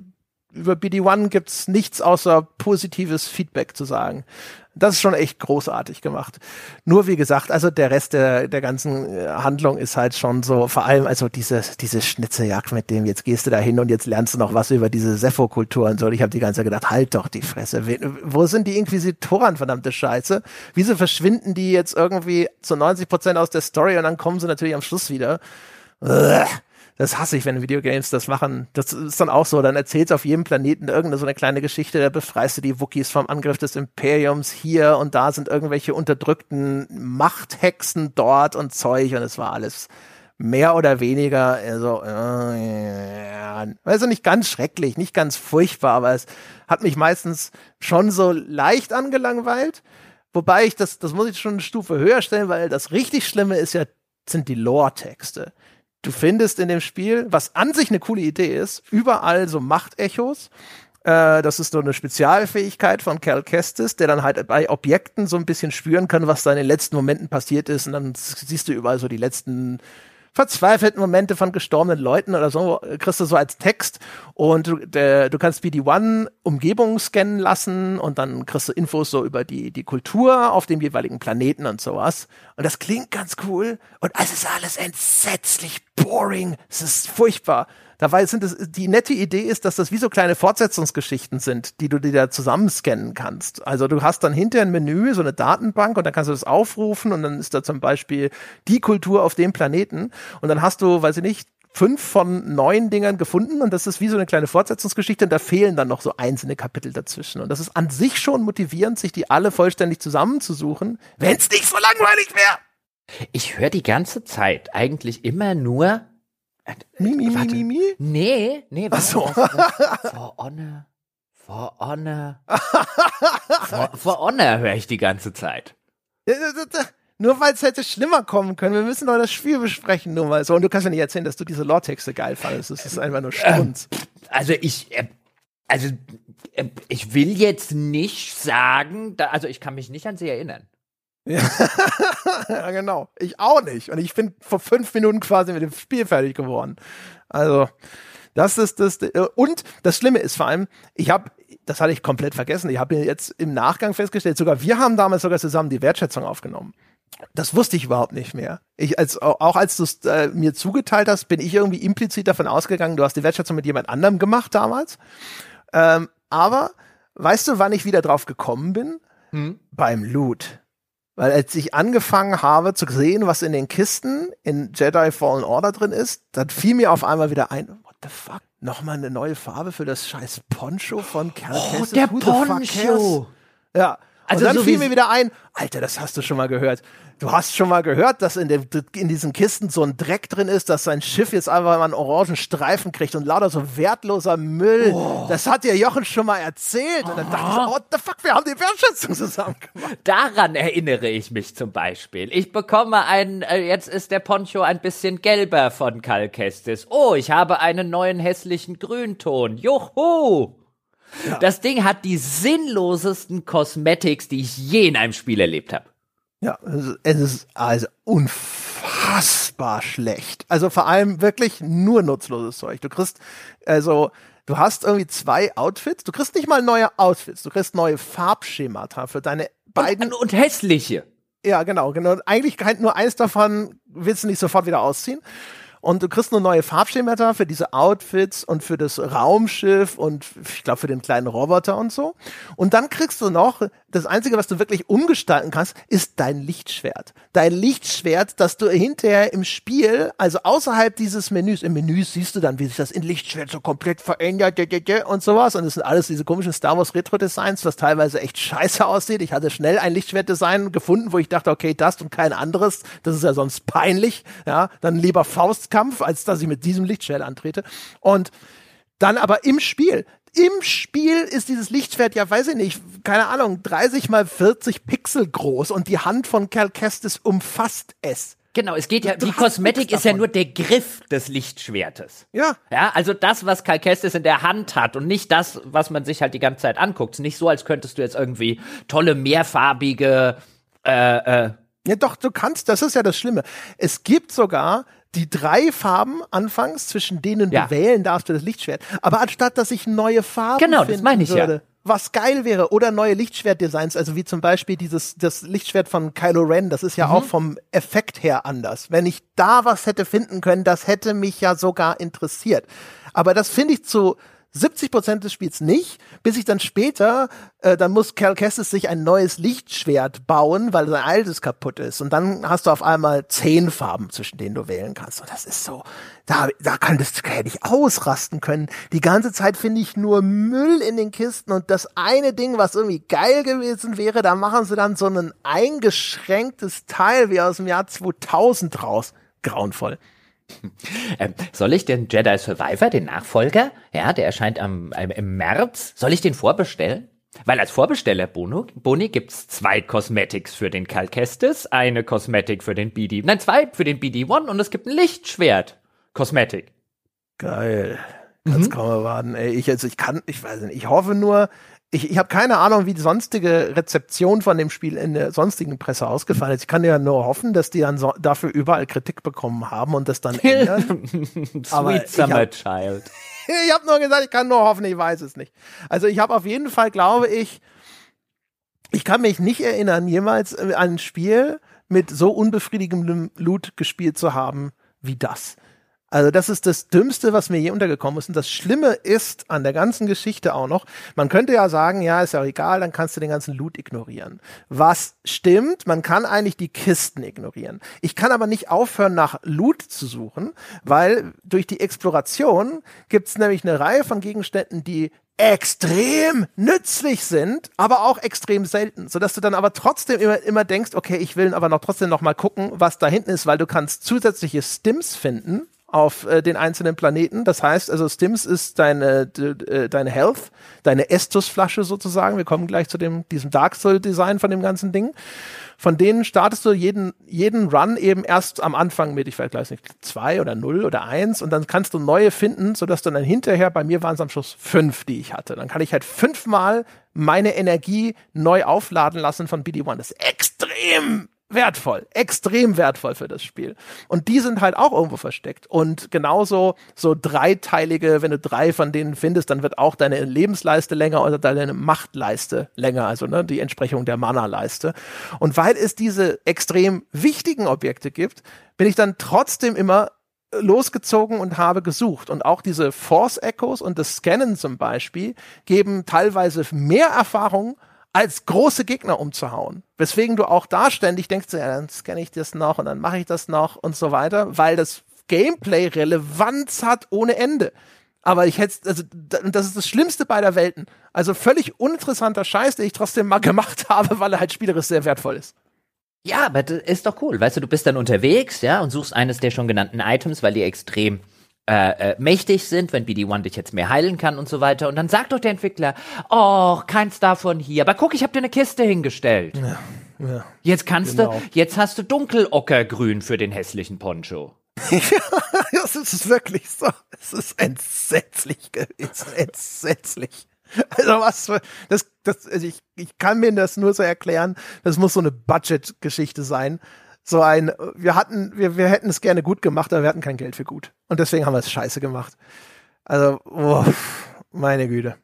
über BD1 gibt's nichts außer positives Feedback zu sagen. Das ist schon echt großartig gemacht. Nur wie gesagt, also der Rest der, der ganzen äh, Handlung ist halt schon so, vor allem also diese, diese Schnitzejagd mit dem, jetzt gehst du da hin und jetzt lernst du noch was über diese Sepho-Kultur und so. Und ich habe die ganze Zeit gedacht, halt doch die Fresse. Wo sind die Inquisitoren, verdammte Scheiße? Wieso verschwinden die jetzt irgendwie zu 90 Prozent aus der Story und dann kommen sie natürlich am Schluss wieder? Uah das hasse ich, wenn Videogames das machen. Das ist dann auch so, dann erzählst auf jedem Planeten irgendeine so eine kleine Geschichte, da befreist du die Wookies vom Angriff des Imperiums hier und da sind irgendwelche unterdrückten Machthexen dort und Zeug und es war alles mehr oder weniger, also, äh, also nicht ganz schrecklich, nicht ganz furchtbar, aber es hat mich meistens schon so leicht angelangweilt. Wobei ich das, das muss ich schon eine Stufe höher stellen, weil das richtig Schlimme ist ja, sind die Lore-Texte du findest in dem Spiel, was an sich eine coole Idee ist, überall so Machtechos. Äh, das ist so eine Spezialfähigkeit von Cal Kestis, der dann halt bei Objekten so ein bisschen spüren kann, was da in den letzten Momenten passiert ist. Und dann siehst du überall so die letzten verzweifelten Momente von gestorbenen Leuten oder so, kriegst du so als Text und du, der, du kannst BD1 Umgebung scannen lassen und dann kriegst du Infos so über die, die Kultur auf dem jeweiligen Planeten und sowas. Und das klingt ganz cool und es ist alles entsetzlich boring. Es ist furchtbar. Dabei sind es, die nette Idee ist, dass das wie so kleine Fortsetzungsgeschichten sind, die du dir da zusammenscannen kannst. Also du hast dann hinter ein Menü, so eine Datenbank und dann kannst du das aufrufen und dann ist da zum Beispiel die Kultur auf dem Planeten und dann hast du, weiß ich nicht, fünf von neun Dingern gefunden und das ist wie so eine kleine Fortsetzungsgeschichte und da fehlen dann noch so einzelne Kapitel dazwischen. Und das ist an sich schon motivierend, sich die alle vollständig zusammenzusuchen, wenn es nicht so langweilig wäre. Ich höre die ganze Zeit eigentlich immer nur Mi, mi, mi, mi, mi? Nee, nee, was so. For Honor. For Honor. For, for Honor höre ich die ganze Zeit. Nur weil es hätte schlimmer kommen können. Wir müssen doch das Spiel besprechen, nur mal so. Und du kannst mir nicht erzählen, dass du diese Lore-Texte geil fandest. Das ist einfach nur. Ähm, also ich, äh, also äh, ich will jetzt nicht sagen, da, also ich kann mich nicht an sie erinnern. [LAUGHS] Ja. genau. Ich auch nicht. Und ich bin vor fünf Minuten quasi mit dem Spiel fertig geworden. Also, Das ist das. Äh, und das Schlimme ist vor allem, ich habe, das hatte ich komplett vergessen. Ich habe mir jetzt im Nachgang festgestellt, sogar wir haben damals sogar zusammen die Wertschätzung aufgenommen. Das wusste ich überhaupt nicht mehr. Ich als auch als du es äh, mir zugeteilt hast, bin ich irgendwie implizit davon ausgegangen, du hast die Wertschätzung mit jemand anderem gemacht damals. Ähm, aber weißt du, wann ich wieder drauf gekommen bin? Hm? Beim Loot. Weil als ich angefangen habe zu sehen, was in den Kisten in Jedi Fallen Order drin ist, dann fiel mir auf einmal wieder ein, what the fuck? Nochmal eine neue Farbe für das scheiß Poncho von Cal Oh, der Poncho! Ja. Also und dann so fiel mir wieder ein, Alter, das hast du schon mal gehört. Du hast schon mal gehört, dass in, der, in diesen Kisten so ein Dreck drin ist, dass sein Schiff jetzt einfach mal einen orangen Streifen kriegt und lauter so wertloser Müll. Oh. Das hat dir Jochen schon mal erzählt. Und dann dachte ich, what the fuck, wir haben die Wertschätzung zusammen gemacht. Daran erinnere ich mich zum Beispiel. Ich bekomme einen, äh, jetzt ist der Poncho ein bisschen gelber von Kalkestis. Oh, ich habe einen neuen hässlichen Grünton. Juhu! Ja. Das Ding hat die sinnlosesten Cosmetics, die ich je in einem Spiel erlebt habe. Ja, es ist also unfassbar schlecht. Also vor allem wirklich nur nutzloses Zeug. Du kriegst, also, du hast irgendwie zwei Outfits. Du kriegst nicht mal neue Outfits. Du kriegst neue Farbschemata für deine beiden. Und, und hässliche. Ja, genau, genau. Eigentlich nur eins davon willst du nicht sofort wieder ausziehen. Und du kriegst nur neue Farbschemata für diese Outfits und für das Raumschiff und ich glaube für den kleinen Roboter und so. Und dann kriegst du noch, das Einzige, was du wirklich umgestalten kannst, ist dein Lichtschwert. Dein Lichtschwert, das du hinterher im Spiel, also außerhalb dieses Menüs, im Menü siehst du dann, wie sich das in Lichtschwert so komplett verändert und sowas. Und das sind alles diese komischen Star Wars Retro-Designs, was teilweise echt scheiße aussieht. Ich hatte schnell ein Lichtschwertdesign gefunden, wo ich dachte, okay, das und kein anderes, das ist ja sonst peinlich. Ja, dann lieber Faust Faustkampf, als dass ich mit diesem Lichtschwert antrete. Und dann aber im Spiel, im Spiel ist dieses Lichtschwert ja, weiß ich nicht, keine Ahnung, 30 mal 40 Pixel groß und die Hand von Cal Kestis umfasst es. Genau, es geht ja, du die Kosmetik ist ja nur der Griff des Lichtschwertes. Ja. Ja, also das, was Cal Kestis in der Hand hat und nicht das, was man sich halt die ganze Zeit anguckt. Nicht so, als könntest du jetzt irgendwie tolle, mehrfarbige, äh, äh, ja, doch, du kannst, das ist ja das Schlimme. Es gibt sogar die drei Farben anfangs, zwischen denen ja. du wählen darfst für das Lichtschwert. Aber anstatt, dass ich neue Farben genau, das meine ich würde, ja. was geil wäre, oder neue Lichtschwertdesigns, also wie zum Beispiel dieses, das Lichtschwert von Kylo Ren, das ist ja mhm. auch vom Effekt her anders. Wenn ich da was hätte finden können, das hätte mich ja sogar interessiert. Aber das finde ich zu, 70 Prozent des Spiels nicht, bis ich dann später, äh, dann muss Cal Kestis sich ein neues Lichtschwert bauen, weil sein altes kaputt ist. Und dann hast du auf einmal zehn Farben, zwischen denen du wählen kannst. Und das ist so, da, da kann das hätte ich ausrasten können. Die ganze Zeit finde ich nur Müll in den Kisten und das eine Ding, was irgendwie geil gewesen wäre, da machen sie dann so ein eingeschränktes Teil wie aus dem Jahr 2000 raus. Grauenvoll. Ähm, soll ich den Jedi Survivor, den Nachfolger, ja, der erscheint am, ähm, im März, soll ich den vorbestellen? Weil als Vorbesteller Bono, Boni gibt's zwei Cosmetics für den Cal Kestis, eine Cosmetic für den BD, nein, zwei für den BD-1 und es gibt ein Lichtschwert Cosmetic. Geil. Kannst mhm. kaum erwarten, ey. Ich, also ich kann, ich weiß nicht, ich hoffe nur, ich, ich habe keine Ahnung, wie die sonstige Rezeption von dem Spiel in der sonstigen Presse ausgefallen ist. Ich kann ja nur hoffen, dass die dann so, dafür überall Kritik bekommen haben und das dann [LAUGHS] ändern. Sweet Aber Summer hab, Child. [LAUGHS] ich habe nur gesagt, ich kann nur hoffen, ich weiß es nicht. Also ich habe auf jeden Fall, glaube ich, ich kann mich nicht erinnern, jemals ein Spiel mit so unbefriedigendem Loot gespielt zu haben wie das. Also das ist das Dümmste, was mir je untergekommen ist. Und das Schlimme ist an der ganzen Geschichte auch noch, man könnte ja sagen, ja, ist ja egal, dann kannst du den ganzen Loot ignorieren. Was stimmt, man kann eigentlich die Kisten ignorieren. Ich kann aber nicht aufhören, nach Loot zu suchen, weil durch die Exploration gibt es nämlich eine Reihe von Gegenständen, die extrem nützlich sind, aber auch extrem selten, sodass du dann aber trotzdem immer, immer denkst, okay, ich will aber noch trotzdem noch mal gucken, was da hinten ist, weil du kannst zusätzliche Stims finden, auf äh, den einzelnen Planeten. Das heißt, also Stims ist deine, äh, deine Health, deine Estus-Flasche sozusagen. Wir kommen gleich zu dem, diesem Dark Soul-Design von dem ganzen Ding. Von denen startest du jeden, jeden Run eben erst am Anfang mit, ich weiß nicht, zwei oder null oder eins und dann kannst du neue finden, sodass du dann hinterher, bei mir waren es am Schluss fünf, die ich hatte. Dann kann ich halt fünfmal meine Energie neu aufladen lassen von BD1. Das ist extrem wertvoll, extrem wertvoll für das Spiel. Und die sind halt auch irgendwo versteckt. Und genauso so dreiteilige, wenn du drei von denen findest, dann wird auch deine Lebensleiste länger oder deine Machtleiste länger, also ne, die Entsprechung der Mana-Leiste. Und weil es diese extrem wichtigen Objekte gibt, bin ich dann trotzdem immer losgezogen und habe gesucht. Und auch diese Force Echoes und das Scannen zum Beispiel geben teilweise mehr Erfahrung als große Gegner umzuhauen. Weswegen du auch da ständig denkst, ja, dann scanne ich das noch und dann mache ich das noch und so weiter, weil das Gameplay Relevanz hat ohne Ende. Aber ich hätte, also das ist das Schlimmste bei der Welten. Also völlig uninteressanter Scheiß, den ich trotzdem mal [LAUGHS] gemacht habe, weil er halt spielerisch sehr wertvoll ist. Ja, aber das ist doch cool. Weißt du, du bist dann unterwegs, ja, und suchst eines der schon genannten Items, weil die extrem äh, äh, mächtig sind, wenn BD-1 dich jetzt mehr heilen kann und so weiter. Und dann sagt doch der Entwickler, oh, keins davon hier. Aber guck, ich habe dir eine Kiste hingestellt. Ja, ja, jetzt kannst genau. du, jetzt hast du dunkelockergrün für den hässlichen Poncho. [LAUGHS] ja, das ist wirklich so. Es ist entsetzlich gewesen. Entsetzlich. Also was für, das, das, also ich, ich kann mir das nur so erklären, das muss so eine Budget-Geschichte sein. So ein, wir hatten, wir, wir hätten es gerne gut gemacht, aber wir hatten kein Geld für gut. Und deswegen haben wir es scheiße gemacht. Also, oh, meine Güte.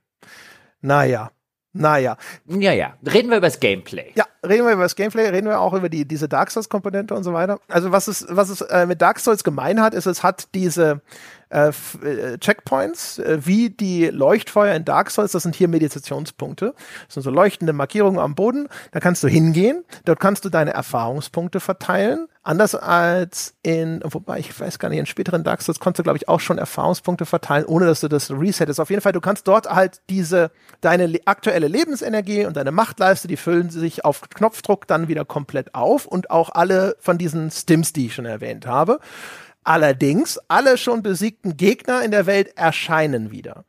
Naja. Naja. Ja, ja. Reden wir über das Gameplay. Ja, reden wir über das Gameplay, reden wir auch über die, diese Dark Souls-Komponente und so weiter. Also, was es, was es äh, mit Dark Souls gemein hat, ist, es hat diese, äh, äh, Checkpoints, äh, wie die Leuchtfeuer in Dark Souls, das sind hier Meditationspunkte. Das sind so leuchtende Markierungen am Boden. Da kannst du hingehen, dort kannst du deine Erfahrungspunkte verteilen. Anders als in, wobei ich weiß gar nicht, in späteren Dark Souls konntest du, glaube ich, auch schon Erfahrungspunkte verteilen, ohne dass du das resettest. Auf jeden Fall, du kannst dort halt diese, deine aktuelle Lebensenergie und deine Machtleiste, die füllen sich auf Knopfdruck dann wieder komplett auf und auch alle von diesen Stims, die ich schon erwähnt habe. Allerdings, alle schon besiegten Gegner in der Welt erscheinen wieder.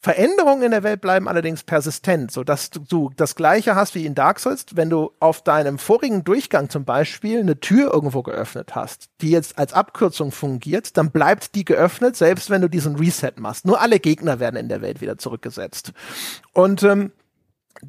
Veränderungen in der Welt bleiben allerdings persistent, so dass du das gleiche hast wie in Dark Souls, wenn du auf deinem vorigen Durchgang zum Beispiel eine Tür irgendwo geöffnet hast, die jetzt als Abkürzung fungiert, dann bleibt die geöffnet, selbst wenn du diesen Reset machst. Nur alle Gegner werden in der Welt wieder zurückgesetzt. Und ähm,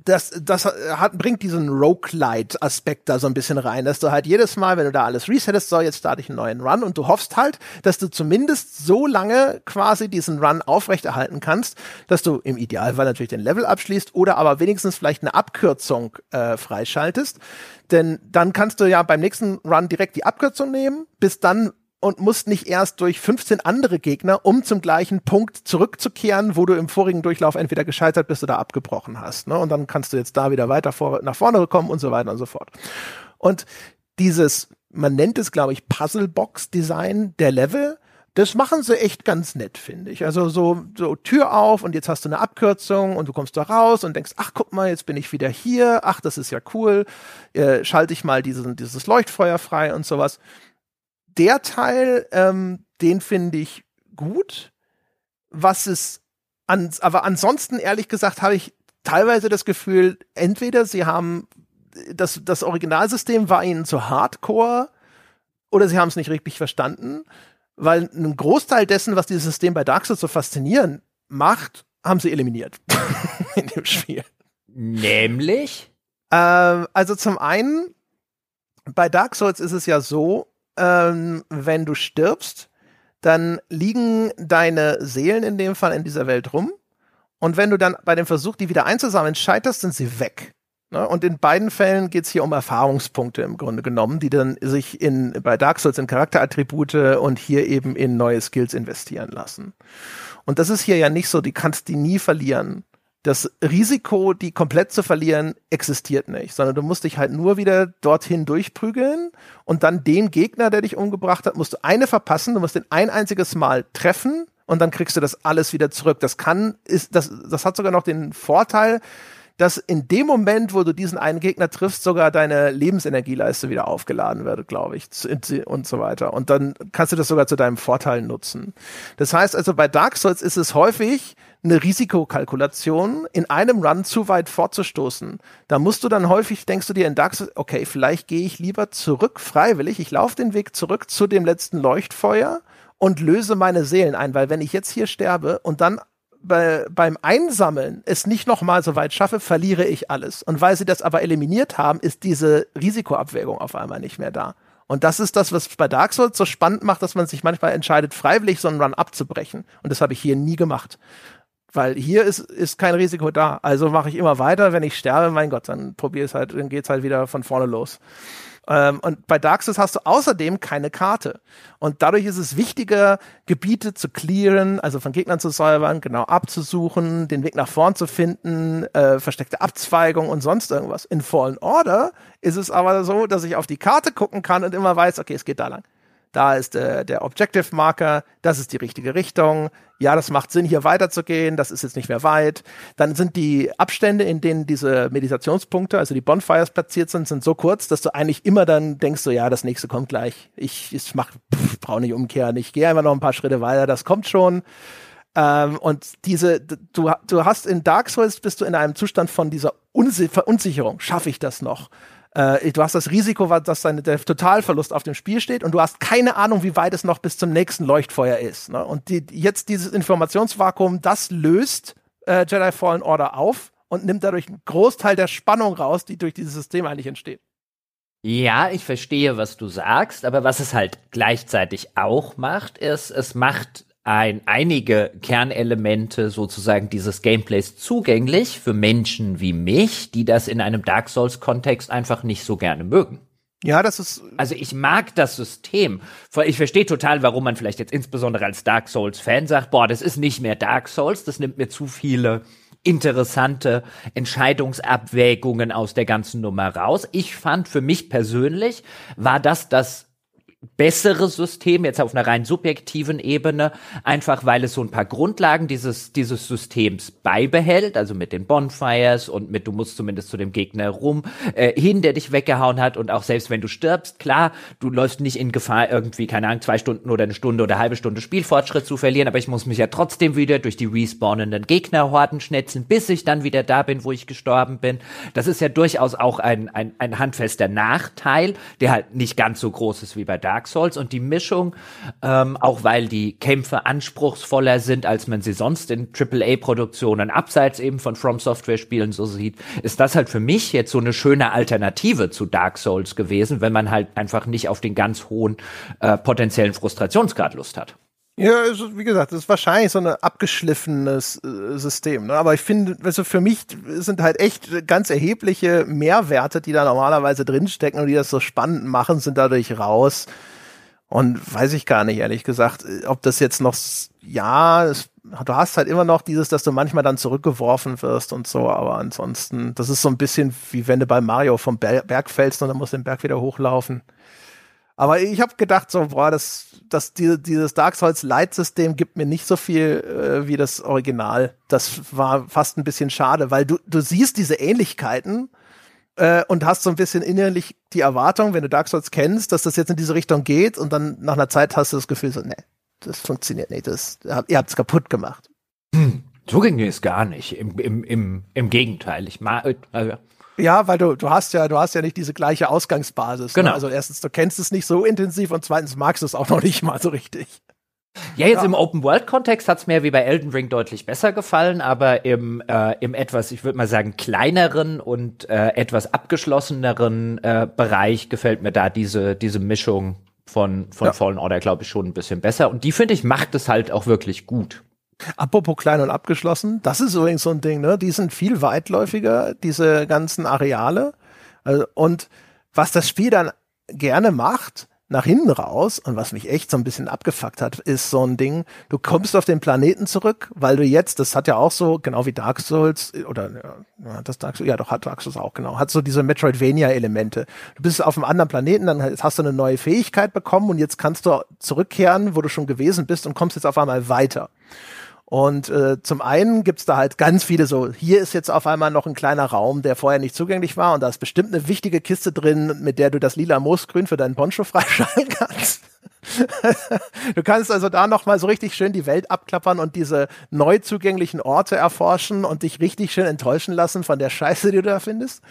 das, das hat, bringt diesen Roguelite-Aspekt da so ein bisschen rein, dass du halt jedes Mal, wenn du da alles resettest, so, jetzt starte ich einen neuen Run und du hoffst halt, dass du zumindest so lange quasi diesen Run aufrechterhalten kannst, dass du im Idealfall natürlich den Level abschließt oder aber wenigstens vielleicht eine Abkürzung äh, freischaltest. Denn dann kannst du ja beim nächsten Run direkt die Abkürzung nehmen, bis dann und musst nicht erst durch 15 andere Gegner, um zum gleichen Punkt zurückzukehren, wo du im vorigen Durchlauf entweder gescheitert bist oder abgebrochen hast. Ne? Und dann kannst du jetzt da wieder weiter vor, nach vorne kommen und so weiter und so fort. Und dieses, man nennt es, glaube ich, Puzzlebox-Design der Level, das machen sie echt ganz nett, finde ich. Also so, so Tür auf und jetzt hast du eine Abkürzung und du kommst da raus und denkst, ach guck mal, jetzt bin ich wieder hier, ach, das ist ja cool, äh, schalte ich mal diesen, dieses Leuchtfeuer frei und sowas der Teil, ähm, den finde ich gut. Was es an, aber ansonsten, ehrlich gesagt, habe ich teilweise das Gefühl, entweder sie haben das, das Originalsystem war ihnen zu hardcore oder sie haben es nicht richtig verstanden, weil ein Großteil dessen, was dieses System bei Dark Souls so faszinierend macht, haben sie eliminiert [LAUGHS] in dem Spiel. Nämlich? Ähm, also zum einen, bei Dark Souls ist es ja so, ähm, wenn du stirbst, dann liegen deine Seelen in dem Fall in dieser Welt rum. Und wenn du dann bei dem Versuch, die wieder einzusammeln, scheiterst, sind sie weg. Ne? Und in beiden Fällen geht es hier um Erfahrungspunkte im Grunde genommen, die dann sich in, bei Dark Souls in Charakterattribute und hier eben in neue Skills investieren lassen. Und das ist hier ja nicht so, die kannst die nie verlieren das Risiko, die komplett zu verlieren, existiert nicht, sondern du musst dich halt nur wieder dorthin durchprügeln und dann den Gegner, der dich umgebracht hat, musst du eine verpassen, du musst den ein einziges Mal treffen und dann kriegst du das alles wieder zurück. Das kann, ist, das, das hat sogar noch den Vorteil, dass in dem Moment, wo du diesen einen Gegner triffst, sogar deine Lebensenergieleiste wieder aufgeladen wird, glaube ich, und so weiter. Und dann kannst du das sogar zu deinem Vorteil nutzen. Das heißt also, bei Dark Souls ist es häufig, eine Risikokalkulation in einem Run zu weit fortzustoßen. Da musst du dann häufig, denkst du dir in Dark Souls, okay, vielleicht gehe ich lieber zurück freiwillig, ich laufe den Weg zurück zu dem letzten Leuchtfeuer und löse meine Seelen ein, weil wenn ich jetzt hier sterbe und dann bei, beim Einsammeln es nicht nochmal so weit schaffe, verliere ich alles. Und weil sie das aber eliminiert haben, ist diese Risikoabwägung auf einmal nicht mehr da. Und das ist das, was bei Dark Souls so spannend macht, dass man sich manchmal entscheidet, freiwillig so einen Run abzubrechen. Und das habe ich hier nie gemacht. Weil hier ist, ist kein Risiko da. Also mache ich immer weiter. Wenn ich sterbe, mein Gott, dann probiere es halt, dann geht's halt wieder von vorne los. Ähm, und bei Dark Souls hast du außerdem keine Karte. Und dadurch ist es wichtiger, Gebiete zu clearen, also von Gegnern zu säubern, genau abzusuchen, den Weg nach vorn zu finden, äh, versteckte Abzweigung und sonst irgendwas. In Fallen Order ist es aber so, dass ich auf die Karte gucken kann und immer weiß, okay, es geht da lang da ist äh, der Objective Marker, das ist die richtige Richtung. Ja, das macht Sinn, hier weiterzugehen, das ist jetzt nicht mehr weit. Dann sind die Abstände, in denen diese Meditationspunkte, also die Bonfires platziert sind, sind so kurz, dass du eigentlich immer dann denkst, so ja, das nächste kommt gleich. Ich, ich mach, brauche nicht umkehren, ich gehe einfach noch ein paar Schritte weiter, das kommt schon. Ähm, und diese, du, du hast in Dark Souls bist du in einem Zustand von dieser Unsi Verunsicherung. Schaffe ich das noch? Äh, du hast das Risiko, dass dein, der Totalverlust auf dem Spiel steht und du hast keine Ahnung, wie weit es noch bis zum nächsten Leuchtfeuer ist. Ne? Und die, jetzt dieses Informationsvakuum, das löst äh, Jedi Fallen Order auf und nimmt dadurch einen Großteil der Spannung raus, die durch dieses System eigentlich entsteht. Ja, ich verstehe, was du sagst, aber was es halt gleichzeitig auch macht, ist, es macht ein, einige Kernelemente sozusagen dieses Gameplays zugänglich für Menschen wie mich, die das in einem Dark Souls-Kontext einfach nicht so gerne mögen. Ja, das ist. Also ich mag das System. Ich verstehe total, warum man vielleicht jetzt insbesondere als Dark Souls-Fan sagt, boah, das ist nicht mehr Dark Souls, das nimmt mir zu viele interessante Entscheidungsabwägungen aus der ganzen Nummer raus. Ich fand für mich persönlich war das das bessere System, jetzt auf einer rein subjektiven Ebene, einfach weil es so ein paar Grundlagen dieses, dieses Systems beibehält, also mit den Bonfires und mit, du musst zumindest zu dem Gegner rum, äh, hin, der dich weggehauen hat und auch selbst wenn du stirbst, klar, du läufst nicht in Gefahr, irgendwie, keine Ahnung, zwei Stunden oder eine Stunde oder eine halbe Stunde Spielfortschritt zu verlieren, aber ich muss mich ja trotzdem wieder durch die respawnenden Gegnerhorden schnetzeln, bis ich dann wieder da bin, wo ich gestorben bin. Das ist ja durchaus auch ein, ein, ein handfester Nachteil, der halt nicht ganz so groß ist wie bei Dark Souls und die Mischung, ähm, auch weil die Kämpfe anspruchsvoller sind, als man sie sonst in AAA-Produktionen abseits eben von From Software-Spielen so sieht, ist das halt für mich jetzt so eine schöne Alternative zu Dark Souls gewesen, wenn man halt einfach nicht auf den ganz hohen äh, potenziellen Frustrationsgrad Lust hat. Ja, also, wie gesagt, das ist wahrscheinlich so ein abgeschliffenes äh, System. Ne? Aber ich finde, also für mich sind halt echt ganz erhebliche Mehrwerte, die da normalerweise drinstecken und die das so spannend machen, sind dadurch raus. Und weiß ich gar nicht, ehrlich gesagt, ob das jetzt noch, ja, es, du hast halt immer noch dieses, dass du manchmal dann zurückgeworfen wirst und so, aber ansonsten, das ist so ein bisschen wie wenn du bei Mario vom Berg fällst und dann musst du den Berg wieder hochlaufen. Aber ich habe gedacht, so, boah, das, das, die, dieses Dark Souls Light-System gibt mir nicht so viel äh, wie das Original. Das war fast ein bisschen schade, weil du, du siehst diese Ähnlichkeiten äh, und hast so ein bisschen innerlich die Erwartung, wenn du Dark Souls kennst, dass das jetzt in diese Richtung geht und dann nach einer Zeit hast du das Gefühl so, nee, das funktioniert nicht, das, ihr habt es kaputt gemacht. Hm, so ging es gar nicht. Im, im, im, im Gegenteil. Ich mag, also, ja, weil du, du hast ja, du hast ja nicht diese gleiche Ausgangsbasis. Ne? Genau. Ne? Also erstens, du kennst es nicht so intensiv und zweitens magst du es auch noch nicht mal so richtig. Ja, jetzt ja. im Open-World-Kontext hat es mir wie bei Elden Ring deutlich besser gefallen, aber im, äh, im etwas, ich würde mal sagen, kleineren und äh, etwas abgeschlosseneren äh, Bereich gefällt mir da diese, diese Mischung von, von ja. Fallen Order, glaube ich, schon ein bisschen besser. Und die, finde ich, macht es halt auch wirklich gut. Apropos klein und abgeschlossen, das ist übrigens so ein Ding, ne? Die sind viel weitläufiger, diese ganzen Areale. Also, und was das Spiel dann gerne macht, nach hinten raus, und was mich echt so ein bisschen abgefuckt hat, ist so ein Ding, du kommst auf den Planeten zurück, weil du jetzt, das hat ja auch so, genau wie Dark Souls, oder ja, das Dark Souls, ja doch, hat Dark Souls auch, genau, hat so diese Metroidvania-Elemente. Du bist auf einem anderen Planeten, dann hast du eine neue Fähigkeit bekommen und jetzt kannst du zurückkehren, wo du schon gewesen bist und kommst jetzt auf einmal weiter. Und äh, zum einen gibt's da halt ganz viele so, hier ist jetzt auf einmal noch ein kleiner Raum, der vorher nicht zugänglich war und da ist bestimmt eine wichtige Kiste drin, mit der du das lila Moosgrün für deinen Poncho [LAUGHS] freischalten kannst. [LAUGHS] du kannst also da nochmal so richtig schön die Welt abklappern und diese neu zugänglichen Orte erforschen und dich richtig schön enttäuschen lassen von der Scheiße, die du da findest.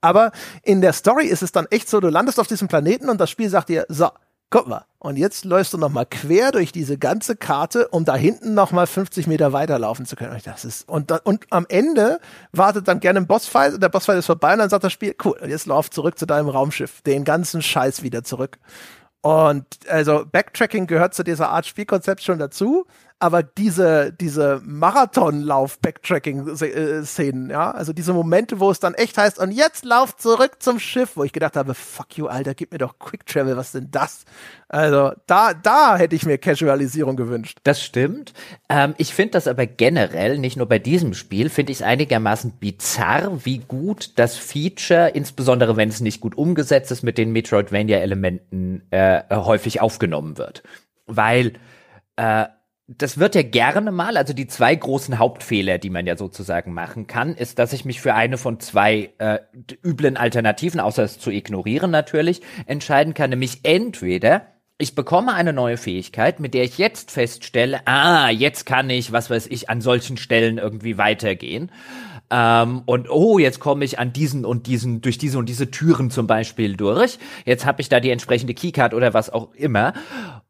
Aber in der Story ist es dann echt so, du landest auf diesem Planeten und das Spiel sagt dir, so, guck mal, und jetzt läufst du noch mal quer durch diese ganze Karte, um da hinten noch mal 50 Meter weiterlaufen zu können. Und das ist und, und am Ende wartet dann gerne ein Bossfight und der Bossfight ist vorbei und dann sagt das Spiel, cool, jetzt lauf zurück zu deinem Raumschiff, den ganzen Scheiß wieder zurück. Und also Backtracking gehört zu dieser Art Spielkonzept schon dazu aber diese, diese Marathonlauf-Backtracking-Szenen, ja, also diese Momente, wo es dann echt heißt, und jetzt lauf zurück zum Schiff, wo ich gedacht habe, fuck you, Alter, gib mir doch Quick Travel, was denn das? Also da, da hätte ich mir Casualisierung gewünscht. Das stimmt. Ähm, ich finde das aber generell, nicht nur bei diesem Spiel, finde ich es einigermaßen bizarr, wie gut das Feature, insbesondere wenn es nicht gut umgesetzt ist, mit den Metroidvania-Elementen äh, häufig aufgenommen wird. Weil äh, das wird ja gerne mal, also die zwei großen Hauptfehler, die man ja sozusagen machen kann, ist, dass ich mich für eine von zwei äh, üblen Alternativen, außer es zu ignorieren natürlich, entscheiden kann, nämlich entweder ich bekomme eine neue Fähigkeit, mit der ich jetzt feststelle, ah, jetzt kann ich, was weiß ich, an solchen Stellen irgendwie weitergehen. Ähm, und oh, jetzt komme ich an diesen und diesen, durch diese und diese Türen zum Beispiel durch. Jetzt habe ich da die entsprechende Keycard oder was auch immer.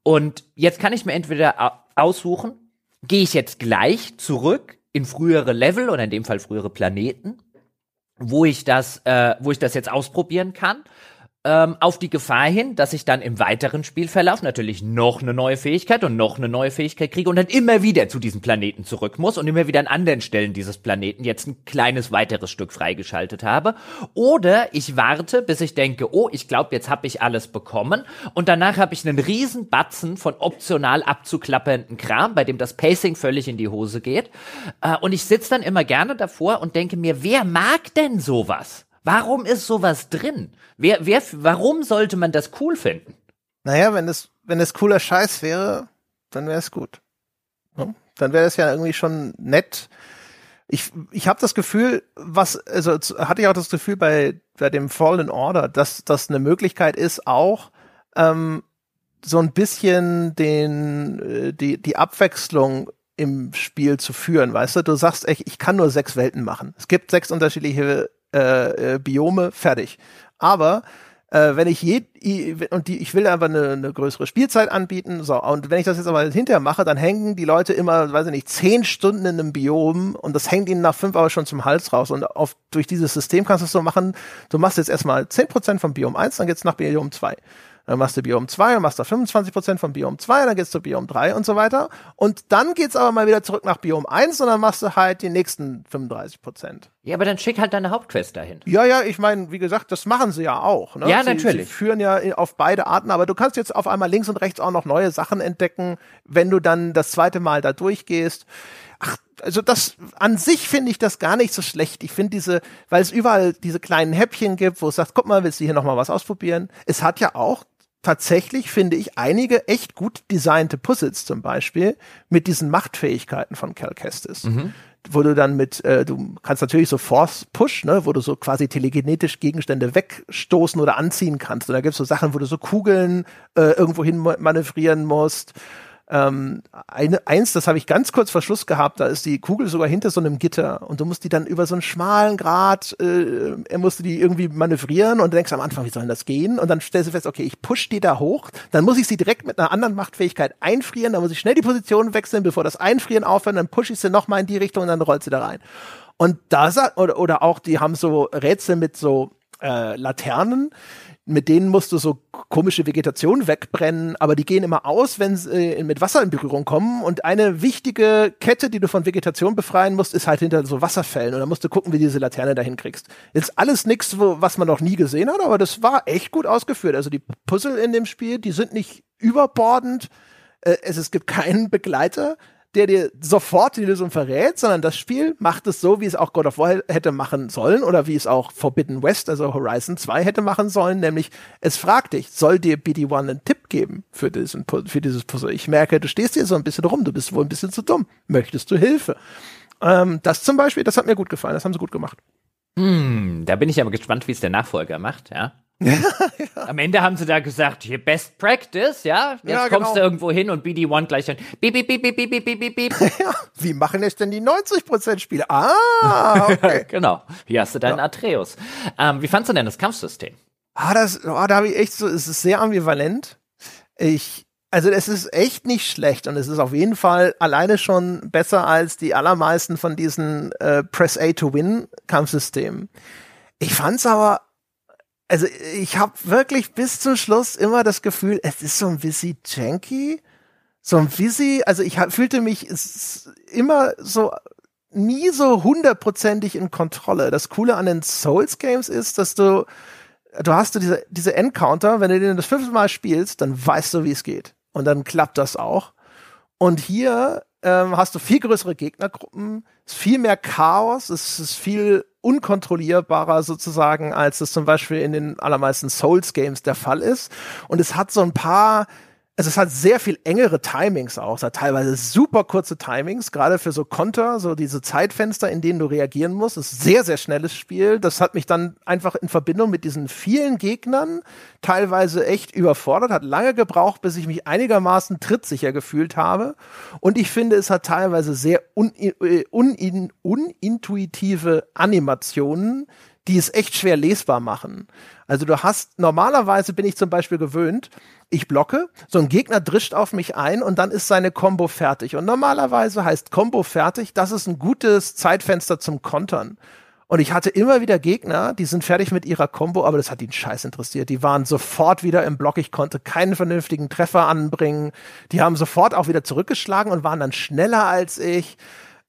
Und jetzt kann ich mir entweder aussuchen, gehe ich jetzt gleich zurück in frühere Level oder in dem Fall frühere Planeten, wo ich das, äh, wo ich das jetzt ausprobieren kann ähm, auf die Gefahr hin, dass ich dann im weiteren Spielverlauf natürlich noch eine neue Fähigkeit und noch eine neue Fähigkeit kriege und dann immer wieder zu diesem Planeten zurück muss und immer wieder an anderen Stellen dieses Planeten jetzt ein kleines weiteres Stück freigeschaltet habe. Oder ich warte, bis ich denke, oh, ich glaube, jetzt habe ich alles bekommen und danach habe ich einen riesen Batzen von optional abzuklappernden Kram, bei dem das Pacing völlig in die Hose geht. Äh, und ich sitze dann immer gerne davor und denke mir, wer mag denn sowas? Warum ist sowas drin? Wer, wer, warum sollte man das cool finden? Naja, wenn es, wenn es cooler Scheiß wäre, dann wäre es gut. Ja? Dann wäre es ja irgendwie schon nett. Ich, ich habe das Gefühl, was, also hatte ich auch das Gefühl bei, bei dem Fallen Order, dass das eine Möglichkeit ist, auch ähm, so ein bisschen den, äh, die, die Abwechslung im Spiel zu führen, weißt du? Du sagst echt, ich kann nur sechs Welten machen. Es gibt sechs unterschiedliche äh, äh, Biome, fertig. Aber äh, wenn ich je, und die, ich will einfach eine, eine größere Spielzeit anbieten, so, und wenn ich das jetzt aber hinterher mache, dann hängen die Leute immer, weiß ich nicht, zehn Stunden in einem Biom und das hängt ihnen nach fünf aber schon zum Hals raus. Und auf, durch dieses System kannst du es so machen, du machst jetzt erstmal zehn Prozent vom Biom 1, dann geht's nach Biom 2. Dann machst du Biom 2 und machst da 25% von Biom 2, dann geht's zu Biom 3 und so weiter. Und dann geht's aber mal wieder zurück nach Biom 1 und dann machst du halt die nächsten 35%. Ja, aber dann schick halt deine Hauptquest dahin. Ja, ja, ich meine, wie gesagt, das machen sie ja auch. Ne? Ja, sie, natürlich. Sie führen ja auf beide Arten, aber du kannst jetzt auf einmal links und rechts auch noch neue Sachen entdecken, wenn du dann das zweite Mal da durchgehst. Ach, also das an sich finde ich das gar nicht so schlecht. Ich finde diese, weil es überall diese kleinen Häppchen gibt, wo es sagt, guck mal, willst du hier noch mal was ausprobieren? Es hat ja auch tatsächlich, finde ich, einige echt gut designte Puzzles zum Beispiel mit diesen Machtfähigkeiten von Cal Kestis. Mhm. Wo du dann mit, äh, du kannst natürlich so Force Push, ne, wo du so quasi telegenetisch Gegenstände wegstoßen oder anziehen kannst. Und da gibt es so Sachen, wo du so Kugeln äh, irgendwo hin manövrieren musst. Ähm, eine, eins, das habe ich ganz kurz vor Schluss gehabt, da ist die Kugel sogar hinter so einem Gitter und du musst die dann über so einen schmalen Grat, äh, er musste die irgendwie manövrieren und du denkst am Anfang, wie soll denn das gehen? Und dann stellst du fest, okay, ich push die da hoch, dann muss ich sie direkt mit einer anderen Machtfähigkeit einfrieren, dann muss ich schnell die Position wechseln, bevor das Einfrieren aufhört, dann push ich sie nochmal in die Richtung und dann rollt sie da rein. Und da oder, oder auch, die haben so Rätsel mit so äh, Laternen, mit denen musst du so komische Vegetation wegbrennen, aber die gehen immer aus, wenn sie äh, mit Wasser in Berührung kommen. Und eine wichtige Kette, die du von Vegetation befreien musst, ist halt hinter so Wasserfällen. Und da musst du gucken, wie du diese Laterne dahin kriegst. Jetzt alles nichts, was man noch nie gesehen hat, aber das war echt gut ausgeführt. Also die Puzzle in dem Spiel, die sind nicht überbordend. Äh, es, es gibt keinen Begleiter der dir sofort die Lösung verrät, sondern das Spiel macht es so, wie es auch God of War hätte machen sollen oder wie es auch Forbidden West, also Horizon 2 hätte machen sollen, nämlich es fragt dich, soll dir BD1 einen Tipp geben für, diesen, für dieses Puzzle? Ich merke, du stehst hier so ein bisschen rum, du bist wohl ein bisschen zu dumm. Möchtest du Hilfe? Ähm, das zum Beispiel, das hat mir gut gefallen, das haben sie gut gemacht. Hm, da bin ich aber gespannt, wie es der Nachfolger macht, ja. [LAUGHS] Am Ende haben sie da gesagt, hier Best Practice, ja. Jetzt ja, kommst genau. du irgendwo hin und BD1 gleich dann beep, beep, beep, beep, beep, beep, beep, beep. [LAUGHS] ja, wie machen es denn die 90% Spiele? Ah, [LAUGHS] okay. genau. Hier hast du deinen ja. Atreus. Ähm, wie fandst du denn das Kampfsystem? Ah, das, oh, da habe ich echt so, es ist sehr ambivalent. Ich, also es ist echt nicht schlecht und es ist auf jeden Fall alleine schon besser als die allermeisten von diesen äh, Press A to Win Kampfsystemen. Ich fand's aber, also ich habe wirklich bis zum Schluss immer das Gefühl, es ist so ein bisschen janky, so ein bisschen, also ich fühlte mich immer so nie so hundertprozentig in Kontrolle. Das Coole an den Souls Games ist, dass du du hast du diese, diese Encounter, wenn du den das fünfte Mal spielst, dann weißt du, wie es geht. Und dann klappt das auch. Und hier ähm, hast du viel größere Gegnergruppen, ist viel mehr Chaos, es ist viel unkontrollierbarer sozusagen, als es zum Beispiel in den allermeisten Souls-Games der Fall ist. Und es hat so ein paar also es hat sehr viel engere Timings auch. Es hat teilweise super kurze Timings, gerade für so Konter, so diese Zeitfenster, in denen du reagieren musst. Ist sehr, sehr schnelles Spiel. Das hat mich dann einfach in Verbindung mit diesen vielen Gegnern teilweise echt überfordert, hat lange gebraucht, bis ich mich einigermaßen trittsicher gefühlt habe. Und ich finde, es hat teilweise sehr un äh, un unintuitive Animationen, die es echt schwer lesbar machen. Also du hast, normalerweise bin ich zum Beispiel gewöhnt, ich blocke, so ein Gegner drischt auf mich ein und dann ist seine Combo fertig. Und normalerweise heißt Combo fertig, das ist ein gutes Zeitfenster zum Kontern. Und ich hatte immer wieder Gegner, die sind fertig mit ihrer Combo, aber das hat ihn scheiß interessiert. Die waren sofort wieder im Block. Ich konnte keinen vernünftigen Treffer anbringen. Die haben sofort auch wieder zurückgeschlagen und waren dann schneller als ich.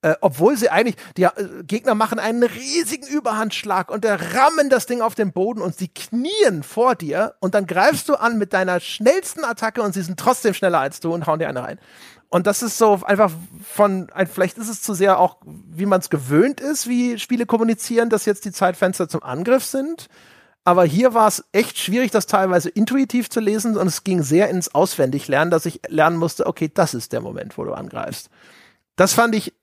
Äh, obwohl sie eigentlich, die äh, Gegner machen einen riesigen Überhandschlag und der rammen das Ding auf den Boden und sie knien vor dir und dann greifst du an mit deiner schnellsten Attacke und sie sind trotzdem schneller als du und hauen dir eine rein. Und das ist so einfach von, vielleicht ist es zu sehr auch, wie man es gewöhnt ist, wie Spiele kommunizieren, dass jetzt die Zeitfenster zum Angriff sind. Aber hier war es echt schwierig, das teilweise intuitiv zu lesen und es ging sehr ins Auswendiglernen, dass ich lernen musste, okay, das ist der Moment, wo du angreifst. Das fand ich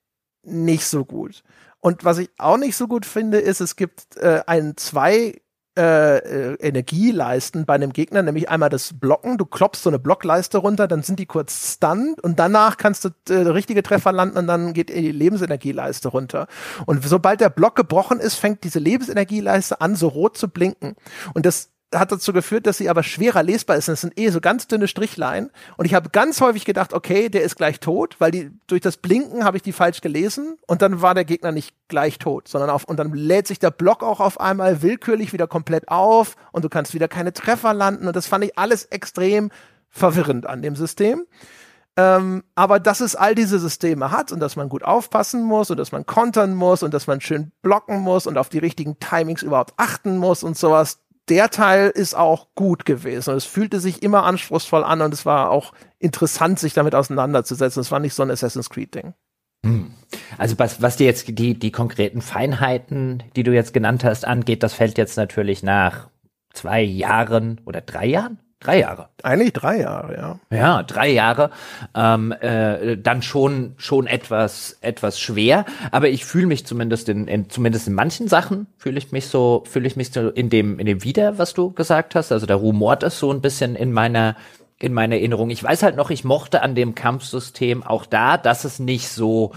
nicht so gut. Und was ich auch nicht so gut finde, ist, es gibt äh, ein zwei äh, äh, Energieleisten bei einem Gegner, nämlich einmal das Blocken. Du klopfst so eine Blockleiste runter, dann sind die kurz stunned und danach kannst du äh, richtige Treffer landen und dann geht die Lebensenergieleiste runter. Und sobald der Block gebrochen ist, fängt diese Lebensenergieleiste an, so rot zu blinken. Und das hat dazu geführt, dass sie aber schwerer lesbar ist. Das sind eh so ganz dünne Strichlein. Und ich habe ganz häufig gedacht, okay, der ist gleich tot, weil die durch das Blinken habe ich die falsch gelesen und dann war der Gegner nicht gleich tot, sondern auf und dann lädt sich der Block auch auf einmal willkürlich wieder komplett auf und du kannst wieder keine Treffer landen und das fand ich alles extrem verwirrend an dem System. Ähm, aber dass es all diese Systeme hat und dass man gut aufpassen muss und dass man kontern muss und dass man schön blocken muss und auf die richtigen Timings überhaupt achten muss und sowas, der Teil ist auch gut gewesen. Es fühlte sich immer anspruchsvoll an und es war auch interessant, sich damit auseinanderzusetzen. Es war nicht so ein Assassin's Creed-Ding. Hm. Also was, was dir jetzt die, die konkreten Feinheiten, die du jetzt genannt hast, angeht, das fällt jetzt natürlich nach zwei Jahren oder drei Jahren? Drei Jahre. Eigentlich drei Jahre, ja. Ja, drei Jahre. Ähm, äh, dann schon schon etwas etwas schwer, aber ich fühle mich zumindest in, in zumindest in manchen Sachen fühle ich mich so fühle ich mich so in dem in dem wieder, was du gesagt hast. Also da rumort es so ein bisschen in meiner in meiner Erinnerung. Ich weiß halt noch, ich mochte an dem Kampfsystem auch da, dass es nicht so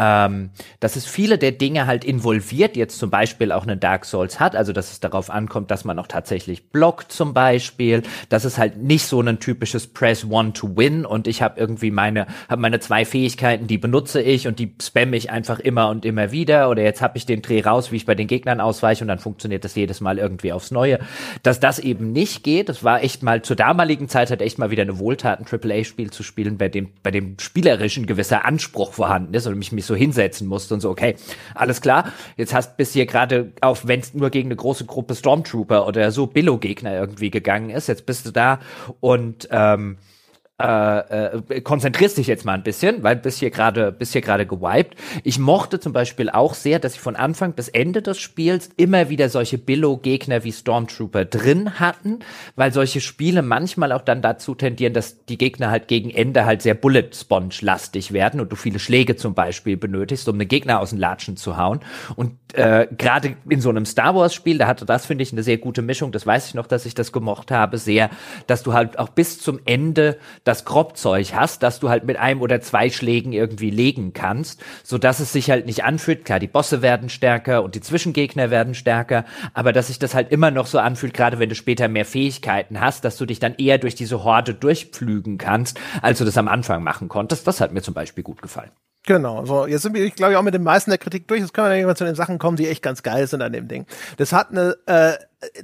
ähm, dass es viele der Dinge halt involviert, jetzt zum Beispiel auch eine Dark Souls hat, also dass es darauf ankommt, dass man auch tatsächlich blockt zum Beispiel, dass es halt nicht so ein typisches Press One to Win und ich habe irgendwie meine, habe meine zwei Fähigkeiten, die benutze ich und die spamme ich einfach immer und immer wieder oder jetzt habe ich den Dreh raus, wie ich bei den Gegnern ausweiche und dann funktioniert das jedes Mal irgendwie aufs Neue. Dass das eben nicht geht, das war echt mal zur damaligen Zeit halt echt mal wieder eine Wohltat, ein AAA-Spiel zu spielen, bei dem, bei dem spielerischen gewisser Anspruch vorhanden ist und mich mich so hinsetzen musste und so, okay, alles klar, jetzt hast bis hier gerade auf, wenn es nur gegen eine große Gruppe Stormtrooper oder so Billo-Gegner irgendwie gegangen ist, jetzt bist du da und ähm, äh, äh, konzentrierst dich jetzt mal ein bisschen, weil bis hier gerade bis hier gerade gewiped. Ich mochte zum Beispiel auch sehr, dass sie von Anfang bis Ende des Spiels immer wieder solche Billo-Gegner wie Stormtrooper drin hatten, weil solche Spiele manchmal auch dann dazu tendieren, dass die Gegner halt gegen Ende halt sehr Bullet-Sponge-lastig werden und du viele Schläge zum Beispiel benötigst, um den Gegner aus den Latschen zu hauen. Und äh, gerade in so einem Star Wars-Spiel, da hatte das, finde ich, eine sehr gute Mischung. Das weiß ich noch, dass ich das gemocht habe, sehr, dass du halt auch bis zum Ende das Grobzeug hast, dass du halt mit einem oder zwei Schlägen irgendwie legen kannst, so dass es sich halt nicht anfühlt. Klar, die Bosse werden stärker und die Zwischengegner werden stärker, aber dass sich das halt immer noch so anfühlt, gerade wenn du später mehr Fähigkeiten hast, dass du dich dann eher durch diese Horde durchpflügen kannst, als du das am Anfang machen konntest. Das hat mir zum Beispiel gut gefallen. Genau, so jetzt sind wir, ich glaube, auch mit den meisten der Kritik durch. Jetzt können wir dann irgendwann zu den Sachen kommen, die echt ganz geil sind an dem Ding. Das hat eine, äh,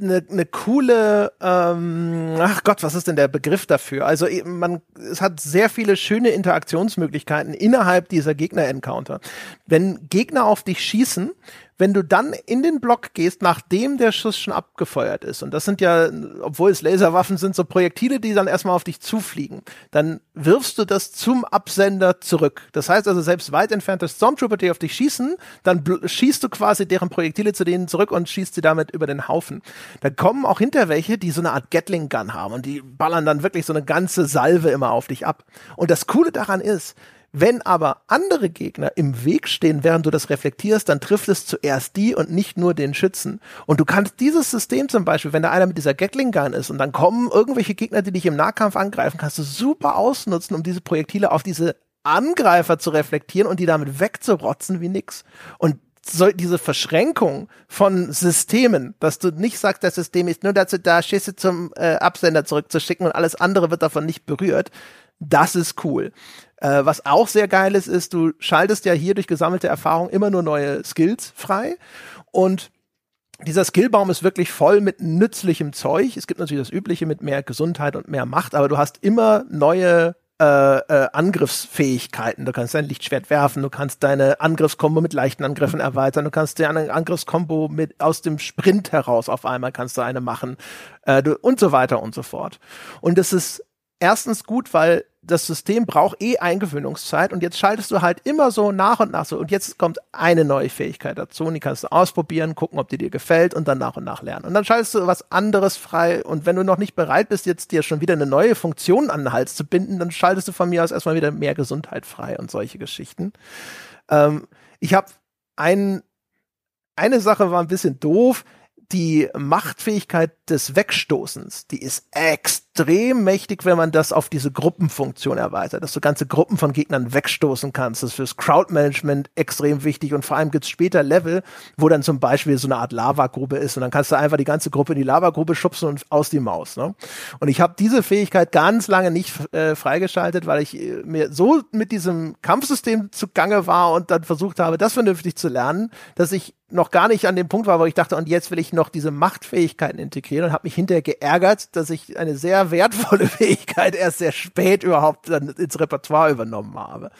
eine, eine coole, ähm, ach Gott, was ist denn der Begriff dafür? Also man, es hat sehr viele schöne Interaktionsmöglichkeiten innerhalb dieser Gegner-Encounter. Wenn Gegner auf dich schießen, wenn du dann in den Block gehst, nachdem der Schuss schon abgefeuert ist, und das sind ja, obwohl es Laserwaffen sind, so Projektile, die dann erstmal auf dich zufliegen, dann wirfst du das zum Absender zurück. Das heißt also, selbst weit entfernte Stormtrooper, die auf dich schießen, dann schießt du quasi deren Projektile zu denen zurück und schießt sie damit über den Haufen. Da kommen auch hinter welche, die so eine Art Gatling Gun haben und die ballern dann wirklich so eine ganze Salve immer auf dich ab. Und das Coole daran ist, wenn aber andere Gegner im Weg stehen, während du das reflektierst, dann trifft es zuerst die und nicht nur den Schützen. Und du kannst dieses System zum Beispiel, wenn da einer mit dieser Gatling Gun ist und dann kommen irgendwelche Gegner, die dich im Nahkampf angreifen, kannst du super ausnutzen, um diese Projektile auf diese Angreifer zu reflektieren und die damit wegzurotzen wie nix. Und so diese Verschränkung von Systemen, dass du nicht sagst, das System ist nur dazu da, Schüsse zum äh, Absender zurückzuschicken und alles andere wird davon nicht berührt, das ist cool. Äh, was auch sehr geil ist, ist, du schaltest ja hier durch gesammelte Erfahrung immer nur neue Skills frei und dieser Skillbaum ist wirklich voll mit nützlichem Zeug. Es gibt natürlich das Übliche mit mehr Gesundheit und mehr Macht, aber du hast immer neue äh, äh, Angriffsfähigkeiten. Du kannst dein Lichtschwert werfen, du kannst deine Angriffskombo mit leichten Angriffen erweitern, du kannst dir eine Angriffskombo mit aus dem Sprint heraus auf einmal kannst du eine machen äh, du, und so weiter und so fort. Und es ist erstens gut, weil das System braucht eh Eingewöhnungszeit und jetzt schaltest du halt immer so nach und nach so und jetzt kommt eine neue Fähigkeit dazu und die kannst du ausprobieren, gucken, ob die dir gefällt und dann nach und nach lernen. Und dann schaltest du was anderes frei und wenn du noch nicht bereit bist, jetzt dir schon wieder eine neue Funktion an den Hals zu binden, dann schaltest du von mir aus erstmal wieder mehr Gesundheit frei und solche Geschichten. Ähm, ich habe ein, eine Sache war ein bisschen doof die Machtfähigkeit des Wegstoßens, die ist extrem mächtig, wenn man das auf diese Gruppenfunktion erweitert, dass du ganze Gruppen von Gegnern wegstoßen kannst. Das ist fürs Crowdmanagement extrem wichtig und vor allem gibt's später Level, wo dann zum Beispiel so eine Art Lavagrube ist und dann kannst du einfach die ganze Gruppe in die Lavagrube schubsen und aus die Maus. Ne? Und ich habe diese Fähigkeit ganz lange nicht äh, freigeschaltet, weil ich äh, mir so mit diesem Kampfsystem zugange war und dann versucht habe, das vernünftig zu lernen, dass ich noch gar nicht an dem Punkt war, wo ich dachte, und jetzt will ich noch diese Machtfähigkeiten integrieren und habe mich hinterher geärgert, dass ich eine sehr wertvolle [LAUGHS] Fähigkeit erst sehr spät überhaupt dann ins Repertoire übernommen habe.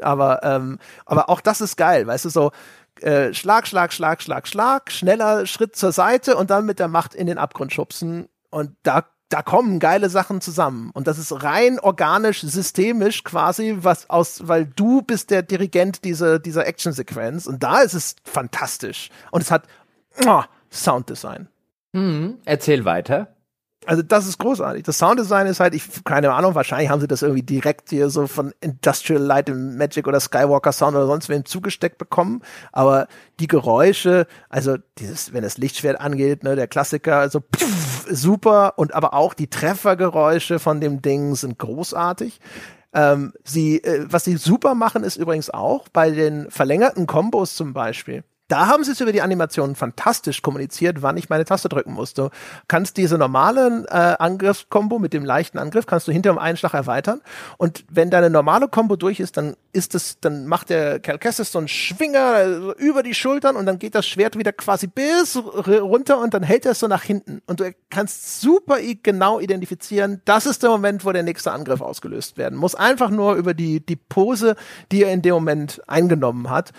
Aber, ähm, aber auch das ist geil, weißt du, so äh, Schlag, Schlag, Schlag, Schlag, Schlag, schneller Schritt zur Seite und dann mit der Macht in den Abgrund schubsen. Und da da kommen geile Sachen zusammen. Und das ist rein organisch, systemisch quasi, was aus, weil du bist der Dirigent dieser, dieser Actionsequenz. Und da ist es fantastisch. Und es hat oh, Sounddesign. Mhm. Erzähl weiter. Also das ist großartig. Das Sounddesign ist halt, ich keine Ahnung, wahrscheinlich haben sie das irgendwie direkt hier so von Industrial Light and Magic oder Skywalker Sound oder sonst wem zugesteckt bekommen. Aber die Geräusche, also dieses, wenn das Lichtschwert angeht, ne, der Klassiker, also pff, super und aber auch die Treffergeräusche von dem Ding sind großartig. Ähm, sie, äh, was sie super machen, ist übrigens auch bei den verlängerten Kombos zum Beispiel da haben sie es über die Animationen fantastisch kommuniziert, wann ich meine Taste drücken musste. Du kannst diese normalen äh, Angriffskombo mit dem leichten Angriff kannst du hinter um einen Schlag erweitern und wenn deine normale Kombo durch ist, dann ist es, dann macht der Cal Kestis so einen Schwinger also über die Schultern und dann geht das Schwert wieder quasi bis runter und dann hält er es so nach hinten und du kannst super genau identifizieren, das ist der Moment, wo der nächste Angriff ausgelöst werden muss. Einfach nur über die die Pose, die er in dem Moment eingenommen hat.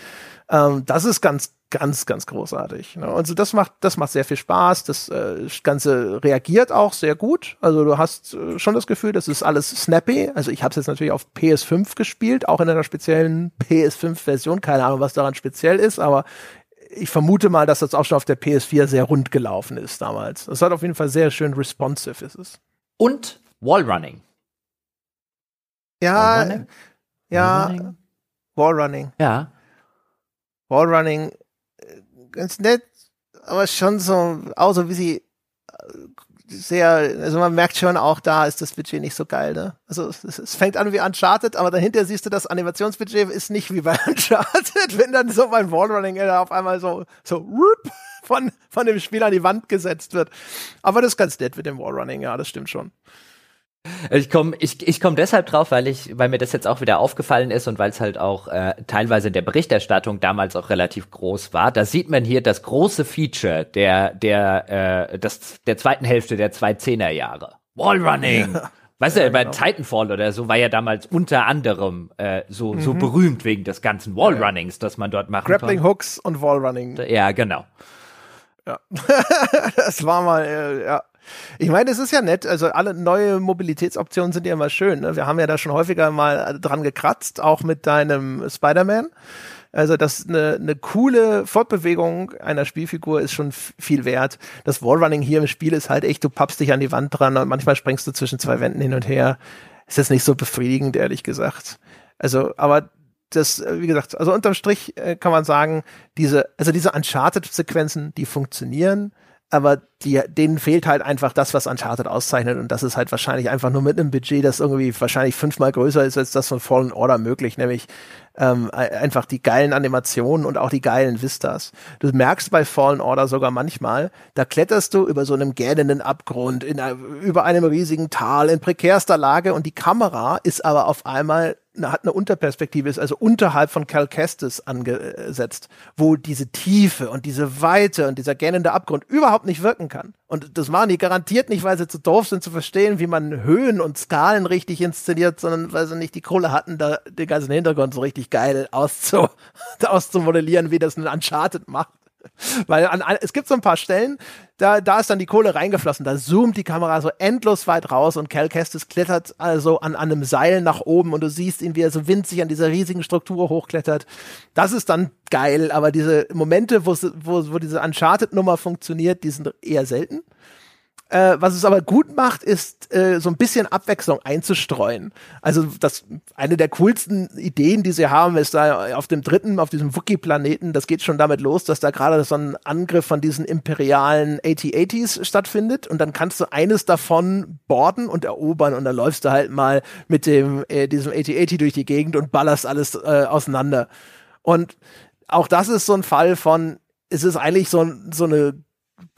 Ähm, das ist ganz ganz, ganz großartig. Ne? Also das macht, das macht sehr viel Spaß. Das äh, Ganze reagiert auch sehr gut. Also du hast äh, schon das Gefühl, das ist alles snappy. Also ich habe es jetzt natürlich auf PS5 gespielt, auch in einer speziellen PS5-Version. Keine Ahnung, was daran speziell ist, aber ich vermute mal, dass das auch schon auf der PS4 sehr rund gelaufen ist damals. Das hat auf jeden Fall sehr schön responsive ist es. Und Wallrunning. Ja, Wallrunning? ja. Wallrunning. Ja. Wallrunning ganz nett, aber schon so, auch so wie sie, sehr, also man merkt schon auch, da ist das Budget nicht so geil, ne? Also es, es fängt an wie Uncharted, aber dahinter siehst du, das Animationsbudget ist nicht wie bei [LAUGHS] Uncharted, wenn dann so beim Wallrunning auf einmal so, so, whoop, von, von dem Spiel an die Wand gesetzt wird. Aber das ist ganz nett mit dem Wallrunning, ja, das stimmt schon. Ich komme ich, ich komm deshalb drauf, weil ich, weil mir das jetzt auch wieder aufgefallen ist und weil es halt auch äh, teilweise in der Berichterstattung damals auch relativ groß war. Da sieht man hier das große Feature der der äh, das, der zweiten Hälfte der 2010er Jahre. Wallrunning. Ja. Weißt du, ja, bei genau. Titanfall oder so war ja damals unter anderem äh, so, mhm. so berühmt wegen des ganzen Wallrunnings, das man dort macht. Grappling Hooks und Wallrunning. Ja, genau. Ja. [LAUGHS] das war mal, äh, ja. Ich meine, es ist ja nett, also alle neue Mobilitätsoptionen sind ja immer schön. Ne? Wir haben ja da schon häufiger mal dran gekratzt, auch mit deinem Spider-Man. Also das eine, eine coole Fortbewegung einer Spielfigur ist schon viel wert. Das Wallrunning hier im Spiel ist halt echt, du pappst dich an die Wand dran und manchmal springst du zwischen zwei Wänden hin und her. Ist jetzt nicht so befriedigend, ehrlich gesagt. Also, aber das, wie gesagt, also unterm Strich äh, kann man sagen, diese, also diese Uncharted-Sequenzen, die funktionieren aber die, denen fehlt halt einfach das, was Uncharted auszeichnet und das ist halt wahrscheinlich einfach nur mit einem Budget, das irgendwie wahrscheinlich fünfmal größer ist als das von Fallen Order möglich, nämlich ähm, einfach die geilen Animationen und auch die geilen Vistas. Du merkst bei Fallen Order sogar manchmal, da kletterst du über so einem gähnenden Abgrund, in, über einem riesigen Tal in prekärster Lage und die Kamera ist aber auf einmal hat eine Unterperspektive ist, also unterhalb von Cal Kestis angesetzt, wo diese Tiefe und diese Weite und dieser gähnende Abgrund überhaupt nicht wirken kann. Und das machen die garantiert nicht, weil sie zu doof sind zu verstehen, wie man Höhen und Skalen richtig inszeniert, sondern weil sie nicht die Kohle hatten, da den ganzen Hintergrund so richtig geil auszu [LAUGHS] auszumodellieren, wie das ein Uncharted macht. Weil an, es gibt so ein paar Stellen, da, da ist dann die Kohle reingeflossen, da zoomt die Kamera so endlos weit raus und Cal Kestis klettert also an, an einem Seil nach oben und du siehst ihn, wie er so winzig an dieser riesigen Struktur hochklettert. Das ist dann geil, aber diese Momente, wo, wo, wo diese Uncharted-Nummer funktioniert, die sind eher selten. Äh, was es aber gut macht, ist äh, so ein bisschen Abwechslung einzustreuen. Also das eine der coolsten Ideen, die sie haben, ist da auf dem dritten, auf diesem Wookie-Planeten, das geht schon damit los, dass da gerade so ein Angriff von diesen imperialen AT-80s stattfindet und dann kannst du eines davon borden und erobern und dann läufst du halt mal mit dem äh, diesem AT-80 durch die Gegend und ballerst alles äh, auseinander. Und auch das ist so ein Fall von, es ist eigentlich so, so eine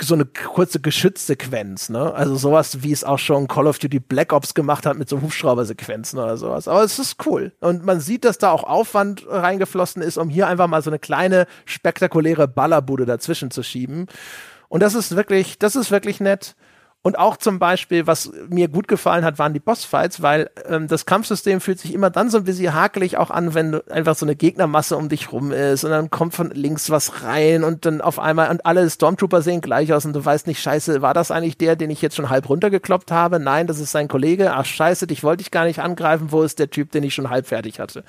so eine kurze Geschützsequenz, ne? Also sowas, wie es auch schon Call of Duty Black Ops gemacht hat mit so Hubschraubersequenzen oder sowas. Aber es ist cool. Und man sieht, dass da auch Aufwand reingeflossen ist, um hier einfach mal so eine kleine, spektakuläre Ballerbude dazwischen zu schieben. Und das ist wirklich, das ist wirklich nett. Und auch zum Beispiel, was mir gut gefallen hat, waren die Bossfights, weil ähm, das Kampfsystem fühlt sich immer dann so ein bisschen hakelig auch an, wenn einfach so eine Gegnermasse um dich rum ist und dann kommt von links was rein und dann auf einmal und alle Stormtrooper sehen gleich aus und du weißt nicht, scheiße, war das eigentlich der, den ich jetzt schon halb runtergekloppt habe? Nein, das ist sein Kollege. Ach scheiße, dich wollte ich gar nicht angreifen. Wo ist der Typ, den ich schon halb fertig hatte?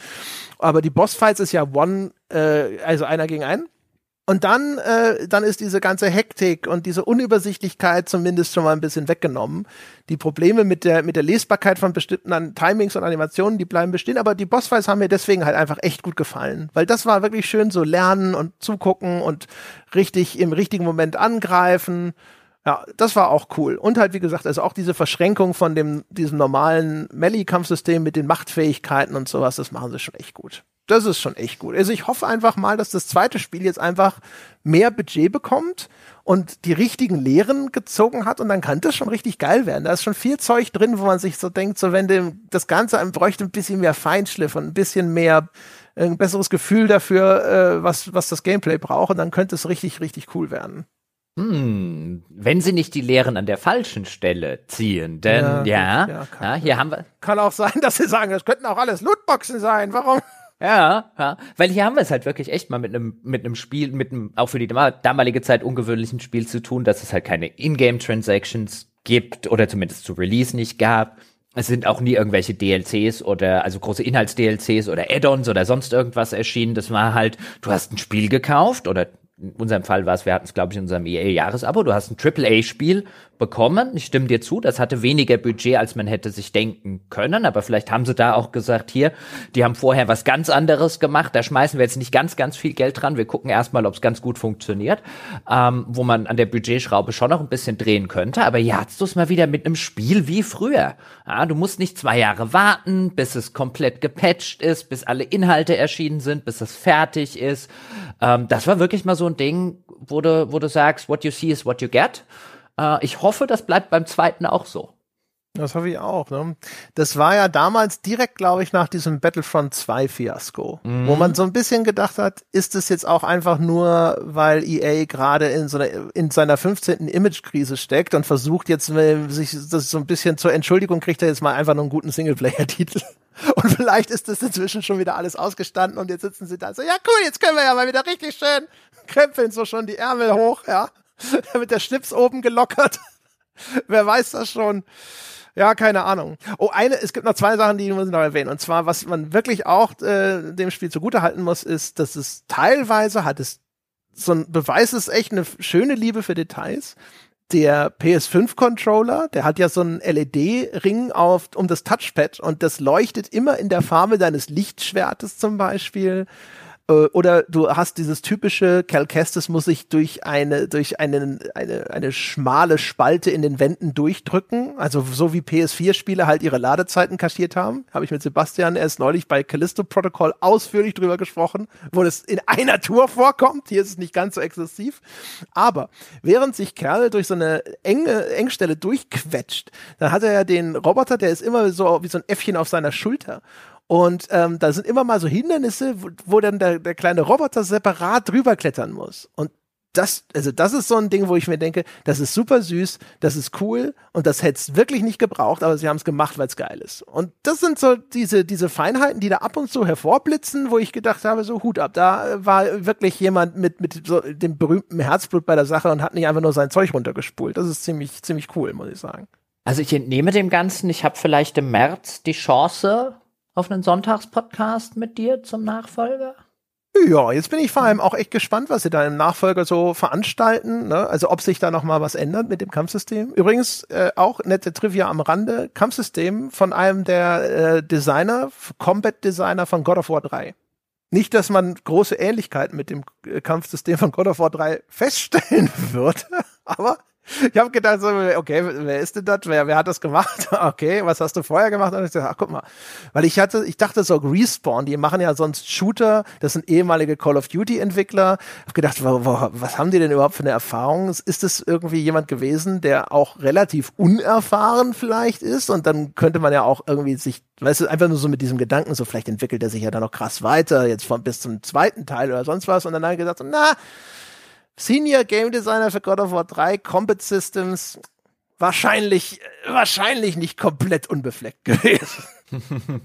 Aber die Bossfights ist ja One, äh, also einer gegen einen. Und dann, äh, dann ist diese ganze Hektik und diese Unübersichtlichkeit zumindest schon mal ein bisschen weggenommen. Die Probleme mit der, mit der Lesbarkeit von bestimmten Timings und Animationen, die bleiben bestehen, aber die Bossfights haben mir deswegen halt einfach echt gut gefallen. Weil das war wirklich schön so lernen und zugucken und richtig im richtigen Moment angreifen. Ja, das war auch cool. Und halt, wie gesagt, also auch diese Verschränkung von dem, diesem normalen Melee-Kampfsystem mit den Machtfähigkeiten und sowas, das machen sie schon echt gut das ist schon echt gut. Also ich hoffe einfach mal, dass das zweite Spiel jetzt einfach mehr Budget bekommt und die richtigen Lehren gezogen hat und dann kann das schon richtig geil werden. Da ist schon viel Zeug drin, wo man sich so denkt, so wenn dem, das Ganze einem bräuchte ein bisschen mehr Feinschliff und ein bisschen mehr ein besseres Gefühl dafür, äh, was, was das Gameplay braucht und dann könnte es richtig, richtig cool werden. Hm, wenn sie nicht die Lehren an der falschen Stelle ziehen, denn ja, ja, ja, ja hier haben wir. Kann auch sein, [LAUGHS] dass sie sagen, das könnten auch alles Lootboxen sein. Warum? Ja, ja, weil hier haben wir es halt wirklich echt mal mit einem mit einem Spiel, mit einem auch für die damalige Zeit ungewöhnlichen Spiel zu tun, dass es halt keine Ingame Transactions gibt oder zumindest zu Release nicht gab. Es sind auch nie irgendwelche DLCs oder also große Inhalts-DLCs oder Add-ons oder sonst irgendwas erschienen. Das war halt, du hast ein Spiel gekauft oder in unserem Fall war es, wir hatten es glaube ich in unserem EA-Jahresabo, du hast ein AAA-Spiel bekommen. Ich stimme dir zu, das hatte weniger Budget, als man hätte sich denken können, aber vielleicht haben sie da auch gesagt, hier, die haben vorher was ganz anderes gemacht, da schmeißen wir jetzt nicht ganz, ganz viel Geld dran, wir gucken erstmal, ob es ganz gut funktioniert, ähm, wo man an der Budgetschraube schon noch ein bisschen drehen könnte, aber jetzt du es mal wieder mit einem Spiel wie früher. Ja, du musst nicht zwei Jahre warten, bis es komplett gepatcht ist, bis alle Inhalte erschienen sind, bis es fertig ist. Ähm, das war wirklich mal so ein Ding, wo du, wo du sagst, what you see is what you get. Äh, ich hoffe, das bleibt beim zweiten auch so. Das hoffe ich auch. Ne? Das war ja damals direkt, glaube ich, nach diesem Battlefront 2 Fiasko, mhm. wo man so ein bisschen gedacht hat, ist es jetzt auch einfach nur, weil EA gerade in so einer, in seiner 15. Image-Krise steckt und versucht jetzt sich das so ein bisschen zur Entschuldigung kriegt er jetzt mal einfach nur einen guten Singleplayer-Titel. [LAUGHS] Und vielleicht ist das inzwischen schon wieder alles ausgestanden und jetzt sitzen sie da so, ja cool, jetzt können wir ja mal wieder richtig schön krempeln so schon die Ärmel hoch, ja. [LAUGHS] mit der Schnips oben gelockert. [LAUGHS] Wer weiß das schon? Ja, keine Ahnung. Oh, eine, es gibt noch zwei Sachen, die muss ich noch erwähnen. Und zwar, was man wirklich auch äh, dem Spiel zugute halten muss, ist, dass es teilweise hat es so ein Beweis ist echt eine schöne Liebe für Details. Der PS5-Controller, der hat ja so einen LED-Ring auf um das Touchpad und das leuchtet immer in der Farbe deines Lichtschwertes zum Beispiel. Äh, oder du hast dieses typische, Cal Kestis muss sich durch eine, durch einen, eine, eine schmale Spalte in den Wänden durchdrücken. Also so wie PS4-Spiele halt ihre Ladezeiten kaschiert haben. Habe ich mit Sebastian erst neulich bei Callisto Protocol ausführlich drüber gesprochen, wo das in einer Tour vorkommt. Hier ist es nicht ganz so exzessiv. Aber während sich Kerl durch so eine enge Engstelle durchquetscht, dann hat er ja den Roboter, der ist immer so wie so ein Äffchen auf seiner Schulter. Und ähm, da sind immer mal so Hindernisse, wo, wo dann der, der kleine Roboter separat drüber klettern muss. Und das, also das ist so ein Ding, wo ich mir denke, das ist super süß, das ist cool und das hätte es wirklich nicht gebraucht, aber sie haben es gemacht, weil es geil ist. Und das sind so diese, diese Feinheiten, die da ab und zu hervorblitzen, wo ich gedacht habe, so Hut ab, da war wirklich jemand mit, mit so dem berühmten Herzblut bei der Sache und hat nicht einfach nur sein Zeug runtergespult. Das ist ziemlich, ziemlich cool, muss ich sagen. Also ich entnehme dem Ganzen, ich habe vielleicht im März die Chance, auf einen Sonntagspodcast mit dir zum Nachfolger? Ja, jetzt bin ich vor allem auch echt gespannt, was sie da im Nachfolger so veranstalten. Ne? Also ob sich da noch mal was ändert mit dem Kampfsystem. Übrigens äh, auch nette Trivia am Rande: Kampfsystem von einem der äh, Designer, Combat Designer von God of War 3. Nicht, dass man große Ähnlichkeiten mit dem äh, Kampfsystem von God of War 3 feststellen [LAUGHS] würde, aber ich habe gedacht, so, okay, wer ist denn das? Wer, wer hat das gemacht? [LAUGHS] Okay, was hast du vorher gemacht? Und ich dachte, ach, guck mal. Weil ich hatte, ich dachte so, Respawn, die machen ja sonst Shooter, das sind ehemalige Call of Duty-Entwickler. Ich habe gedacht, wo, wo, was haben die denn überhaupt für eine Erfahrung? Ist das irgendwie jemand gewesen, der auch relativ unerfahren vielleicht ist? Und dann könnte man ja auch irgendwie sich, weißt du, einfach nur so mit diesem Gedanken, so vielleicht entwickelt er sich ja dann noch krass weiter, jetzt von bis zum zweiten Teil oder sonst was. Und dann habe ich gesagt, na, Senior Game Designer für God of War 3 Combat Systems wahrscheinlich, wahrscheinlich nicht komplett unbefleckt gewesen. [LAUGHS] [LAUGHS]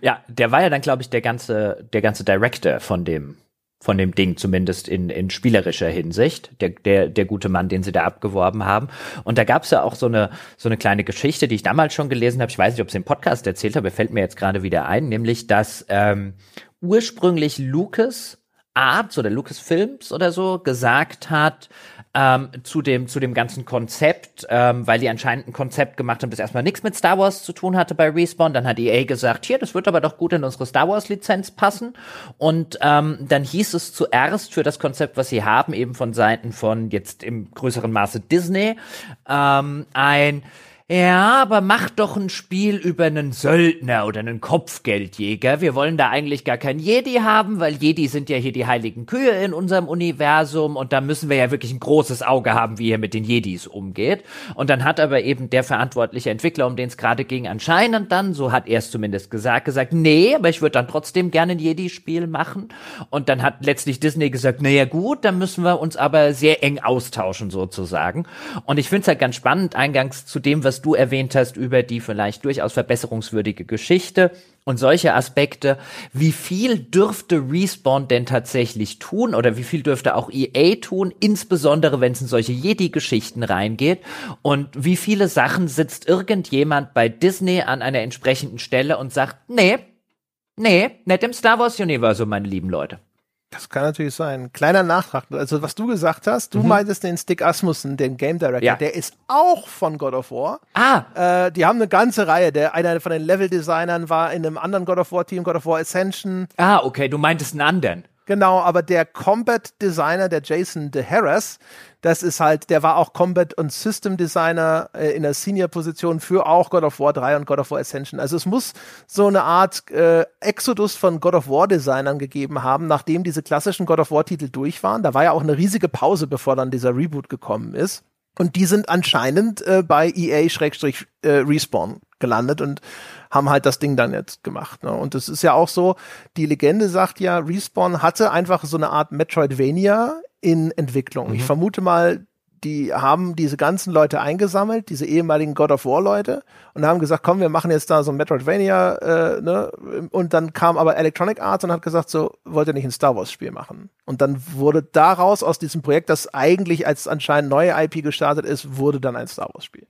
ja, der war ja dann, glaube ich, der ganze, der ganze Director von dem, von dem Ding, zumindest in, in spielerischer Hinsicht, der, der, der gute Mann, den sie da abgeworben haben. Und da gab es ja auch so eine, so eine kleine Geschichte, die ich damals schon gelesen habe. Ich weiß nicht, ob es im Podcast erzählt habe, fällt mir jetzt gerade wieder ein, nämlich, dass ähm, ursprünglich Lucas Arts oder Lucasfilms oder so gesagt hat ähm, zu dem zu dem ganzen Konzept, ähm, weil die anscheinend ein Konzept gemacht haben, das erstmal nichts mit Star Wars zu tun hatte bei Respawn. Dann hat EA gesagt, hier, das wird aber doch gut in unsere Star Wars Lizenz passen. Und ähm, dann hieß es zuerst für das Konzept, was sie haben, eben von Seiten von jetzt im größeren Maße Disney, ähm, ein ja, aber mach doch ein Spiel über einen Söldner oder einen Kopfgeldjäger. Wir wollen da eigentlich gar kein Jedi haben, weil Jedi sind ja hier die heiligen Kühe in unserem Universum und da müssen wir ja wirklich ein großes Auge haben, wie er mit den Jedis umgeht. Und dann hat aber eben der verantwortliche Entwickler, um den es gerade ging, anscheinend dann, so hat er es zumindest gesagt, gesagt, nee, aber ich würde dann trotzdem gerne ein Jedi-Spiel machen. Und dann hat letztlich Disney gesagt, naja gut, dann müssen wir uns aber sehr eng austauschen sozusagen. Und ich finde es halt ganz spannend, eingangs zu dem, was was du erwähnt hast über die vielleicht durchaus verbesserungswürdige Geschichte und solche Aspekte. Wie viel dürfte Respawn denn tatsächlich tun oder wie viel dürfte auch EA tun, insbesondere wenn es in solche Jedi-Geschichten reingeht? Und wie viele Sachen sitzt irgendjemand bei Disney an einer entsprechenden Stelle und sagt, nee, nee, nicht im Star Wars Universum, meine lieben Leute. Das kann natürlich sein. Kleiner Nachtrag. Also, was du gesagt hast, du mhm. meintest den Stick Asmussen, den Game Director, ja. der ist auch von God of War. Ah. Äh, die haben eine ganze Reihe. Der, einer von den Level-Designern war in einem anderen God of War-Team, God of War Ascension. Ah, okay, du meintest einen anderen. Genau, aber der Combat Designer, der Jason de Harris, das ist halt, der war auch Combat und System Designer äh, in der Senior-Position für auch God of War 3 und God of War Ascension. Also es muss so eine Art äh, Exodus von God of War Designern gegeben haben, nachdem diese klassischen God of War Titel durch waren. Da war ja auch eine riesige Pause, bevor dann dieser Reboot gekommen ist. Und die sind anscheinend äh, bei EA-Respawn äh, gelandet und haben halt das Ding dann jetzt gemacht. Ne? Und es ist ja auch so, die Legende sagt ja, Respawn hatte einfach so eine Art Metroidvania in Entwicklung. Mhm. Ich vermute mal, die haben diese ganzen Leute eingesammelt, diese ehemaligen God of War Leute und haben gesagt, komm, wir machen jetzt da so ein Metroidvania, äh, ne? Und dann kam aber Electronic Arts und hat gesagt, so, wollt ihr nicht ein Star Wars Spiel machen? Und dann wurde daraus aus diesem Projekt, das eigentlich als anscheinend neue IP gestartet ist, wurde dann ein Star Wars Spiel.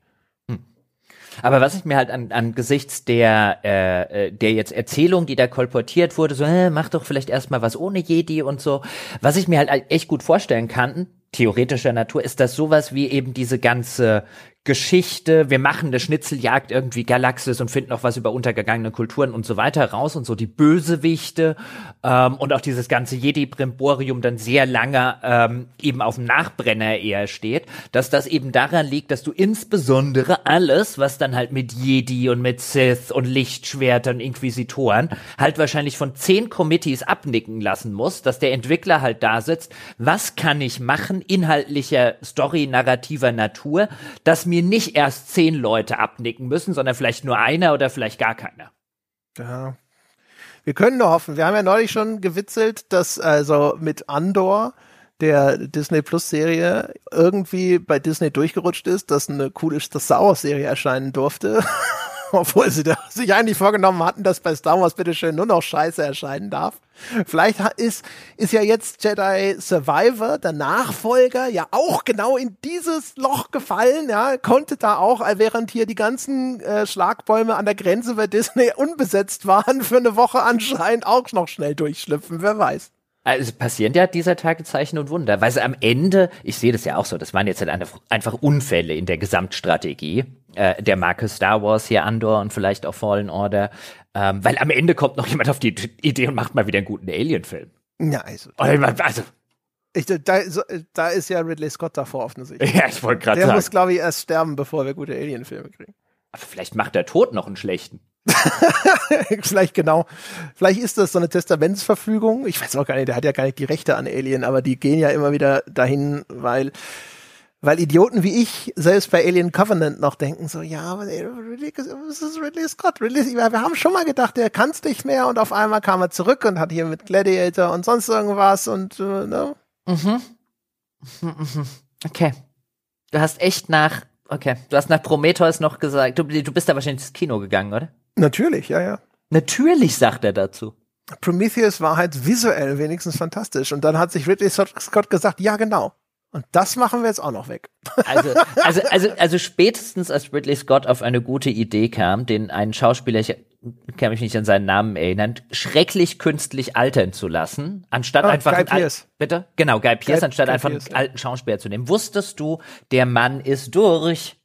Aber was ich mir halt an, angesichts der, äh, äh, der jetzt Erzählung, die da kolportiert wurde, so, äh, mach doch vielleicht erstmal was ohne Jedi und so, was ich mir halt echt gut vorstellen kann, theoretischer Natur, ist das sowas wie eben diese ganze Geschichte, wir machen eine Schnitzeljagd irgendwie Galaxis und finden auch was über untergegangene Kulturen und so weiter raus und so die Bösewichte ähm, und auch dieses ganze Jedi-Brimborium dann sehr lange ähm, eben auf dem Nachbrenner eher steht, dass das eben daran liegt, dass du insbesondere alles, was dann halt mit Jedi und mit Sith und Lichtschwertern, Inquisitoren halt wahrscheinlich von zehn Committees abnicken lassen musst, dass der Entwickler halt da sitzt, was kann ich machen, inhaltlicher, story-narrativer Natur, dass mir mir nicht erst zehn Leute abnicken müssen, sondern vielleicht nur einer oder vielleicht gar keiner. Ja. Wir können nur hoffen. Wir haben ja neulich schon gewitzelt, dass also mit Andor der Disney Plus Serie irgendwie bei Disney durchgerutscht ist, dass eine coole Star Wars Serie erscheinen durfte. [LAUGHS] [LAUGHS] Obwohl sie sich eigentlich vorgenommen hatten, dass bei Star Wars bitteschön nur noch Scheiße erscheinen darf. Vielleicht ist, ist ja jetzt Jedi Survivor, der Nachfolger, ja auch genau in dieses Loch gefallen, ja, konnte da auch, während hier die ganzen äh, Schlagbäume an der Grenze bei Disney [LAUGHS] unbesetzt waren, für eine Woche anscheinend auch noch schnell durchschlüpfen, wer weiß. Also es passieren ja dieser Tage Zeichen und Wunder, weil sie am Ende, ich sehe das ja auch so, das waren jetzt halt einfach Unfälle in der Gesamtstrategie äh, der Marke Star Wars hier Andor und vielleicht auch Fallen Order, ähm, weil am Ende kommt noch jemand auf die Idee und macht mal wieder einen guten Alien-Film. Ja, also. also ich, da, da, ist ja Ridley Scott davor offensichtlich. Ja, ich wollte gerade sagen. Der muss, glaube ich, erst sterben, bevor wir gute Alien-Filme kriegen. Aber vielleicht macht der Tod noch einen schlechten. [LAUGHS] vielleicht genau. Vielleicht ist das so eine Testamentsverfügung. Ich weiß auch gar nicht, der hat ja gar nicht die Rechte an Alien, aber die gehen ja immer wieder dahin, weil weil Idioten wie ich selbst bei Alien Covenant noch denken so, ja, aber Ridley, ist Ridley Scott. Ridley, wir haben schon mal gedacht, der kann es nicht mehr und auf einmal kam er zurück und hat hier mit Gladiator und sonst irgendwas und äh, ne? Mhm. mhm. Mhm. Okay. Du hast echt nach, okay, du hast nach Prometheus noch gesagt, du, du bist da wahrscheinlich ins Kino gegangen, oder? Natürlich, ja, ja. Natürlich, sagt er dazu. Prometheus war halt visuell wenigstens fantastisch. Und dann hat sich Ridley Scott gesagt, ja, genau. Und das machen wir jetzt auch noch weg. [LAUGHS] Also, also, also, also spätestens als Ridley Scott auf eine gute Idee kam, den einen Schauspieler, ich kann mich nicht an seinen Namen erinnern, schrecklich künstlich altern zu lassen, anstatt ah, einfach Guy Pierce. bitte genau Guy Pierce, Guy, anstatt Guy einfach Pierce, einen alten Schauspieler zu nehmen. Wusstest du, der Mann ist durch.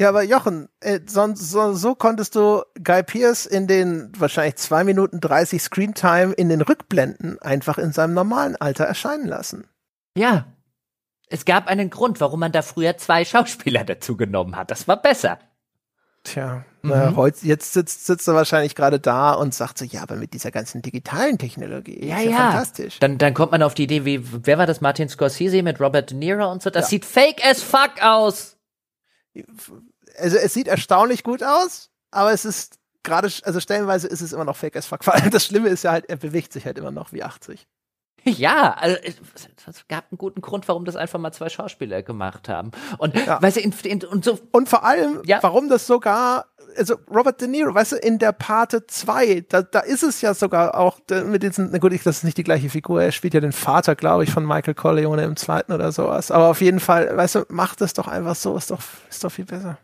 Ja, aber Jochen, äh, so, so, so konntest du Guy Pierce in den wahrscheinlich zwei Minuten 30 Screentime in den Rückblenden einfach in seinem normalen Alter erscheinen lassen. Ja. Es gab einen Grund, warum man da früher zwei Schauspieler dazu genommen hat. Das war besser. Tja, mhm. na, heute, jetzt sitzt, sitzt er wahrscheinlich gerade da und sagt so, ja, aber mit dieser ganzen digitalen Technologie. Ja, ja, ja. fantastisch. Dann, dann kommt man auf die Idee, wie, wer war das? Martin Scorsese mit Robert De Niro und so. Das ja. sieht fake as fuck aus also es sieht erstaunlich gut aus, aber es ist gerade, also stellenweise ist es immer noch fake as fuck. [LAUGHS] Vor allem das Schlimme ist ja halt, er bewegt sich halt immer noch wie 80. [LAUGHS] Ja, also es gab einen guten Grund, warum das einfach mal zwei Schauspieler gemacht haben. Und ja. weißt du, in, in, und so und vor allem, ja. warum das sogar also Robert De Niro, weißt du, in der Pate 2, da, da ist es ja sogar auch mit diesen, na gut, das ist nicht die gleiche Figur, er spielt ja den Vater, glaube ich, von Michael Corleone im zweiten oder sowas. Aber auf jeden Fall, weißt du, macht das doch einfach so, ist doch, ist doch viel besser.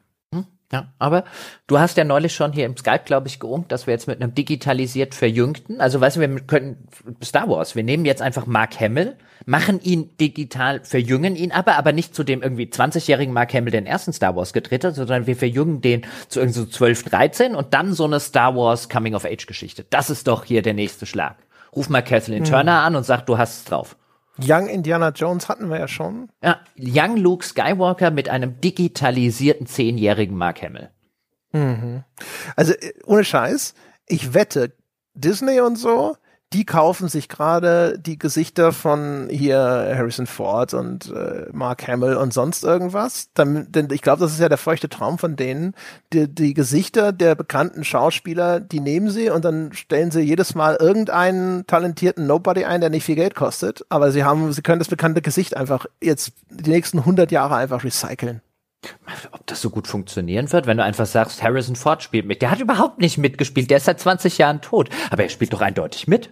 Ja, aber du hast ja neulich schon hier im Skype, glaube ich, geungt, dass wir jetzt mit einem digitalisiert Verjüngten, also weißt du, wir können Star Wars, wir nehmen jetzt einfach Mark Hamill, machen ihn digital, verjüngen ihn aber, aber nicht zu dem irgendwie 20-jährigen Mark Hamill, den ersten Star Wars gedreht hat, sondern wir verjüngen den zu irgendwie so 12, 13 und dann so eine Star Wars Coming-of-Age-Geschichte. Das ist doch hier der nächste Schlag. Ruf mal Kathleen hm. Turner an und sag, du hast es drauf. Young Indiana Jones hatten wir ja schon. Ja, Young Luke Skywalker mit einem digitalisierten zehnjährigen Mark Hamill. Mhm. Also äh, ohne Scheiß, ich wette, Disney und so die kaufen sich gerade die Gesichter von hier Harrison Ford und äh, Mark Hamill und sonst irgendwas. Dann, denn ich glaube, das ist ja der feuchte Traum von denen. Die, die Gesichter der bekannten Schauspieler, die nehmen sie und dann stellen sie jedes Mal irgendeinen talentierten Nobody ein, der nicht viel Geld kostet. Aber sie haben, sie können das bekannte Gesicht einfach jetzt die nächsten 100 Jahre einfach recyceln. Ob das so gut funktionieren wird, wenn du einfach sagst, Harrison Ford spielt mit. Der hat überhaupt nicht mitgespielt, der ist seit 20 Jahren tot. Aber er spielt doch eindeutig mit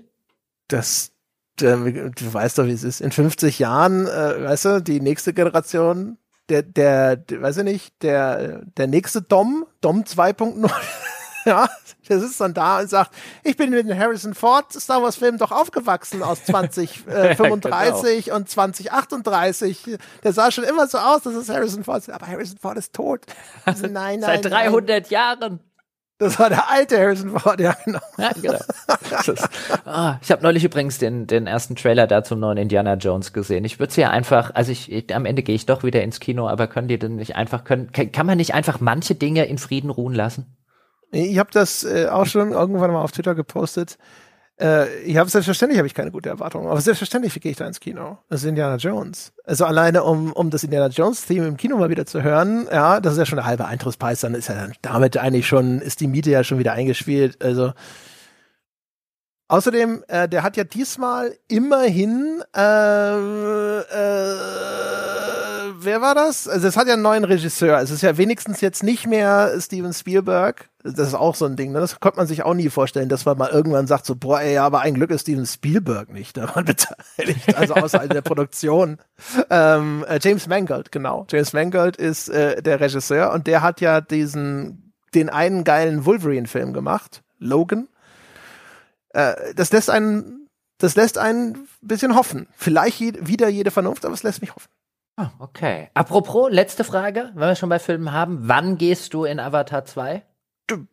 das, äh, du weißt doch, wie es ist. In 50 Jahren, äh, weißt du, die nächste Generation, der, der, der weiß ich nicht, der, der nächste Dom, Dom 2.0, [LAUGHS] ja, der sitzt dann da und sagt, ich bin mit den Harrison Ford Star Wars Filmen doch aufgewachsen aus 2035 [LAUGHS] äh, genau. und 2038. Der sah schon immer so aus, dass es Harrison Ford ist, aber Harrison Ford ist tot. Also, nein, [LAUGHS] nein, Seit 300 nein. Jahren. Das war der alte Harrison Ford, ja, genau. Ja, genau. ah, ich habe neulich übrigens den, den ersten Trailer da zum neuen Indiana Jones gesehen. Ich würde es ja einfach, also ich, ich am Ende gehe ich doch wieder ins Kino, aber können die denn nicht einfach, können, kann man nicht einfach manche Dinge in Frieden ruhen lassen? Ich habe das äh, auch schon irgendwann mal auf Twitter gepostet. Äh, ich habe selbstverständlich habe ich keine gute Erwartung, aber selbstverständlich gehe ich da ins Kino. Das ist Indiana Jones. Also alleine um um das Indiana Jones Theme im Kino mal wieder zu hören, ja, das ist ja schon der halbe Eintrittspreis, dann ist ja dann damit eigentlich schon ist die Miete ja schon wieder eingespielt. Also Außerdem, äh, der hat ja diesmal immerhin äh, äh, wer war das? Also es hat ja einen neuen Regisseur. Es ist ja wenigstens jetzt nicht mehr Steven Spielberg. Das ist auch so ein Ding. Ne? Das konnte man sich auch nie vorstellen, dass man mal irgendwann sagt so, boah, ey, aber ein Glück ist Steven Spielberg nicht daran beteiligt. Also außer der Produktion. [LAUGHS] Ähm, äh, James Mangold, genau. James Mangold ist äh, der Regisseur und der hat ja diesen den einen geilen Wolverine-Film gemacht, Logan. Äh, das lässt einen das lässt einen bisschen hoffen. Vielleicht je, wieder jede Vernunft, aber es lässt mich hoffen. Ah, okay. Apropos, letzte Frage, wenn wir schon bei Filmen haben. Wann gehst du in Avatar 2? Du,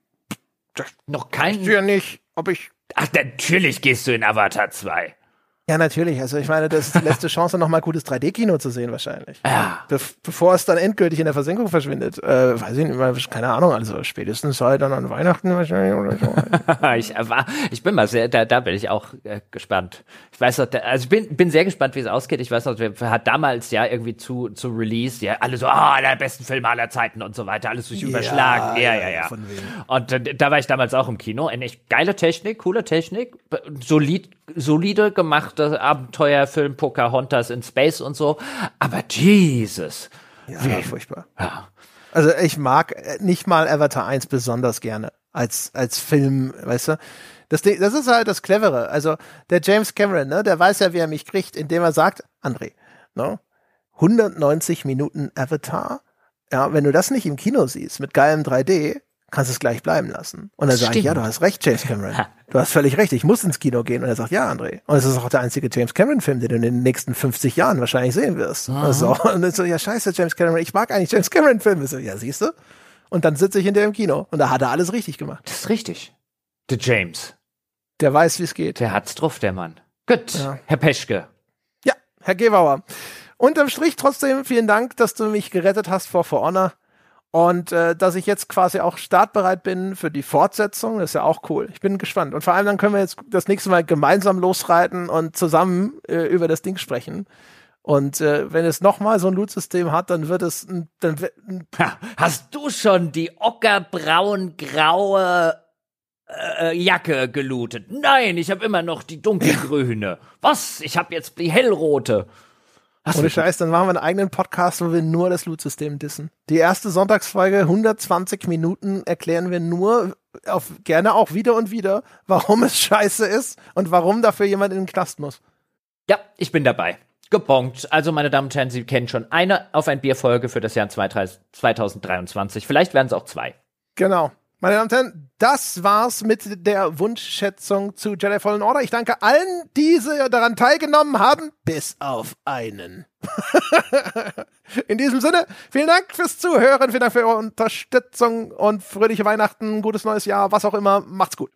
das noch kein. Ich ja nicht, ob ich. Ach, natürlich gehst du in Avatar 2. Ja, natürlich. Also ich meine, das ist die letzte Chance, nochmal gutes 3D-Kino zu sehen wahrscheinlich. Ja. Be bevor es dann endgültig in der Versenkung verschwindet. Äh, weiß ich nicht, keine Ahnung, also spätestens halt dann an Weihnachten wahrscheinlich oder so. [LAUGHS] ich, war, ich bin mal sehr, da, da bin ich auch äh, gespannt. Ich weiß noch, also ich bin, bin sehr gespannt, wie es ausgeht. Ich weiß noch, wer hat damals ja irgendwie zu, zu Release, ja, alle so, ah, oh, der besten Film aller Zeiten und so weiter, alles durch überschlagen. Ja, ja, ja. ja. Und äh, da war ich damals auch im Kino. Eine echt geile Technik, coole Technik, solid, solide gemachte gemachte Abenteuerfilm Pocahontas in Space und so. Aber Jesus. Ja, wie furchtbar. Ja. Also ich mag äh, nicht mal Avatar 1 besonders gerne als, als Film, weißt du? Das, das ist halt das Clevere. Also der James Cameron, ne, der weiß ja, wie er mich kriegt, indem er sagt, André, ne, 190 Minuten Avatar, ja, wenn du das nicht im Kino siehst, mit geilem 3D, kannst es gleich bleiben lassen. Und dann sage ich, ja, du hast recht, James Cameron. Du hast völlig recht, ich muss ins Kino gehen. Und er sagt, ja, André. Und es ist auch der einzige James Cameron-Film, den du in den nächsten 50 Jahren wahrscheinlich sehen wirst. Also, und dann so, ja, scheiße, James Cameron, ich mag eigentlich James Cameron-Filme. So, ja, siehst du? Und dann sitze ich hinter im Kino. Und da hat er alles richtig gemacht. Das ist richtig. Der James. Der weiß, wie es geht. Der hat's drauf, der Mann. Gut, ja. Herr Peschke. Ja, Herr Gebauer. Unterm Strich trotzdem vielen Dank, dass du mich gerettet hast vor For Honor. Und äh, dass ich jetzt quasi auch startbereit bin für die Fortsetzung, ist ja auch cool. Ich bin gespannt. Und vor allem dann können wir jetzt das nächste Mal gemeinsam losreiten und zusammen äh, über das Ding sprechen. Und äh, wenn es nochmal so ein Loot-System hat, dann wird es. Dann ha, hast du schon die ockerbraun-graue äh, Jacke gelootet? Nein, ich habe immer noch die dunkelgrüne. Was? Ich habe jetzt die hellrote. Was Ohne Scheiß, dann machen wir einen eigenen Podcast, wo wir nur das Loot-System dissen. Die erste Sonntagsfolge, 120 Minuten, erklären wir nur, auf, gerne auch wieder und wieder, warum es scheiße ist und warum dafür jemand in den Knast muss. Ja, ich bin dabei. Gebongt. Also, meine Damen und Herren, Sie kennen schon eine auf ein Bier-Folge für das Jahr 2023. Vielleicht werden es auch zwei. Genau. Meine Damen und Herren, das war's mit der Wunschschätzung zu Jedi Fallen Order. Ich danke allen, die daran teilgenommen haben, bis auf einen. [LAUGHS] In diesem Sinne, vielen Dank fürs Zuhören, vielen Dank für eure Unterstützung und fröhliche Weihnachten, gutes neues Jahr, was auch immer. Macht's gut.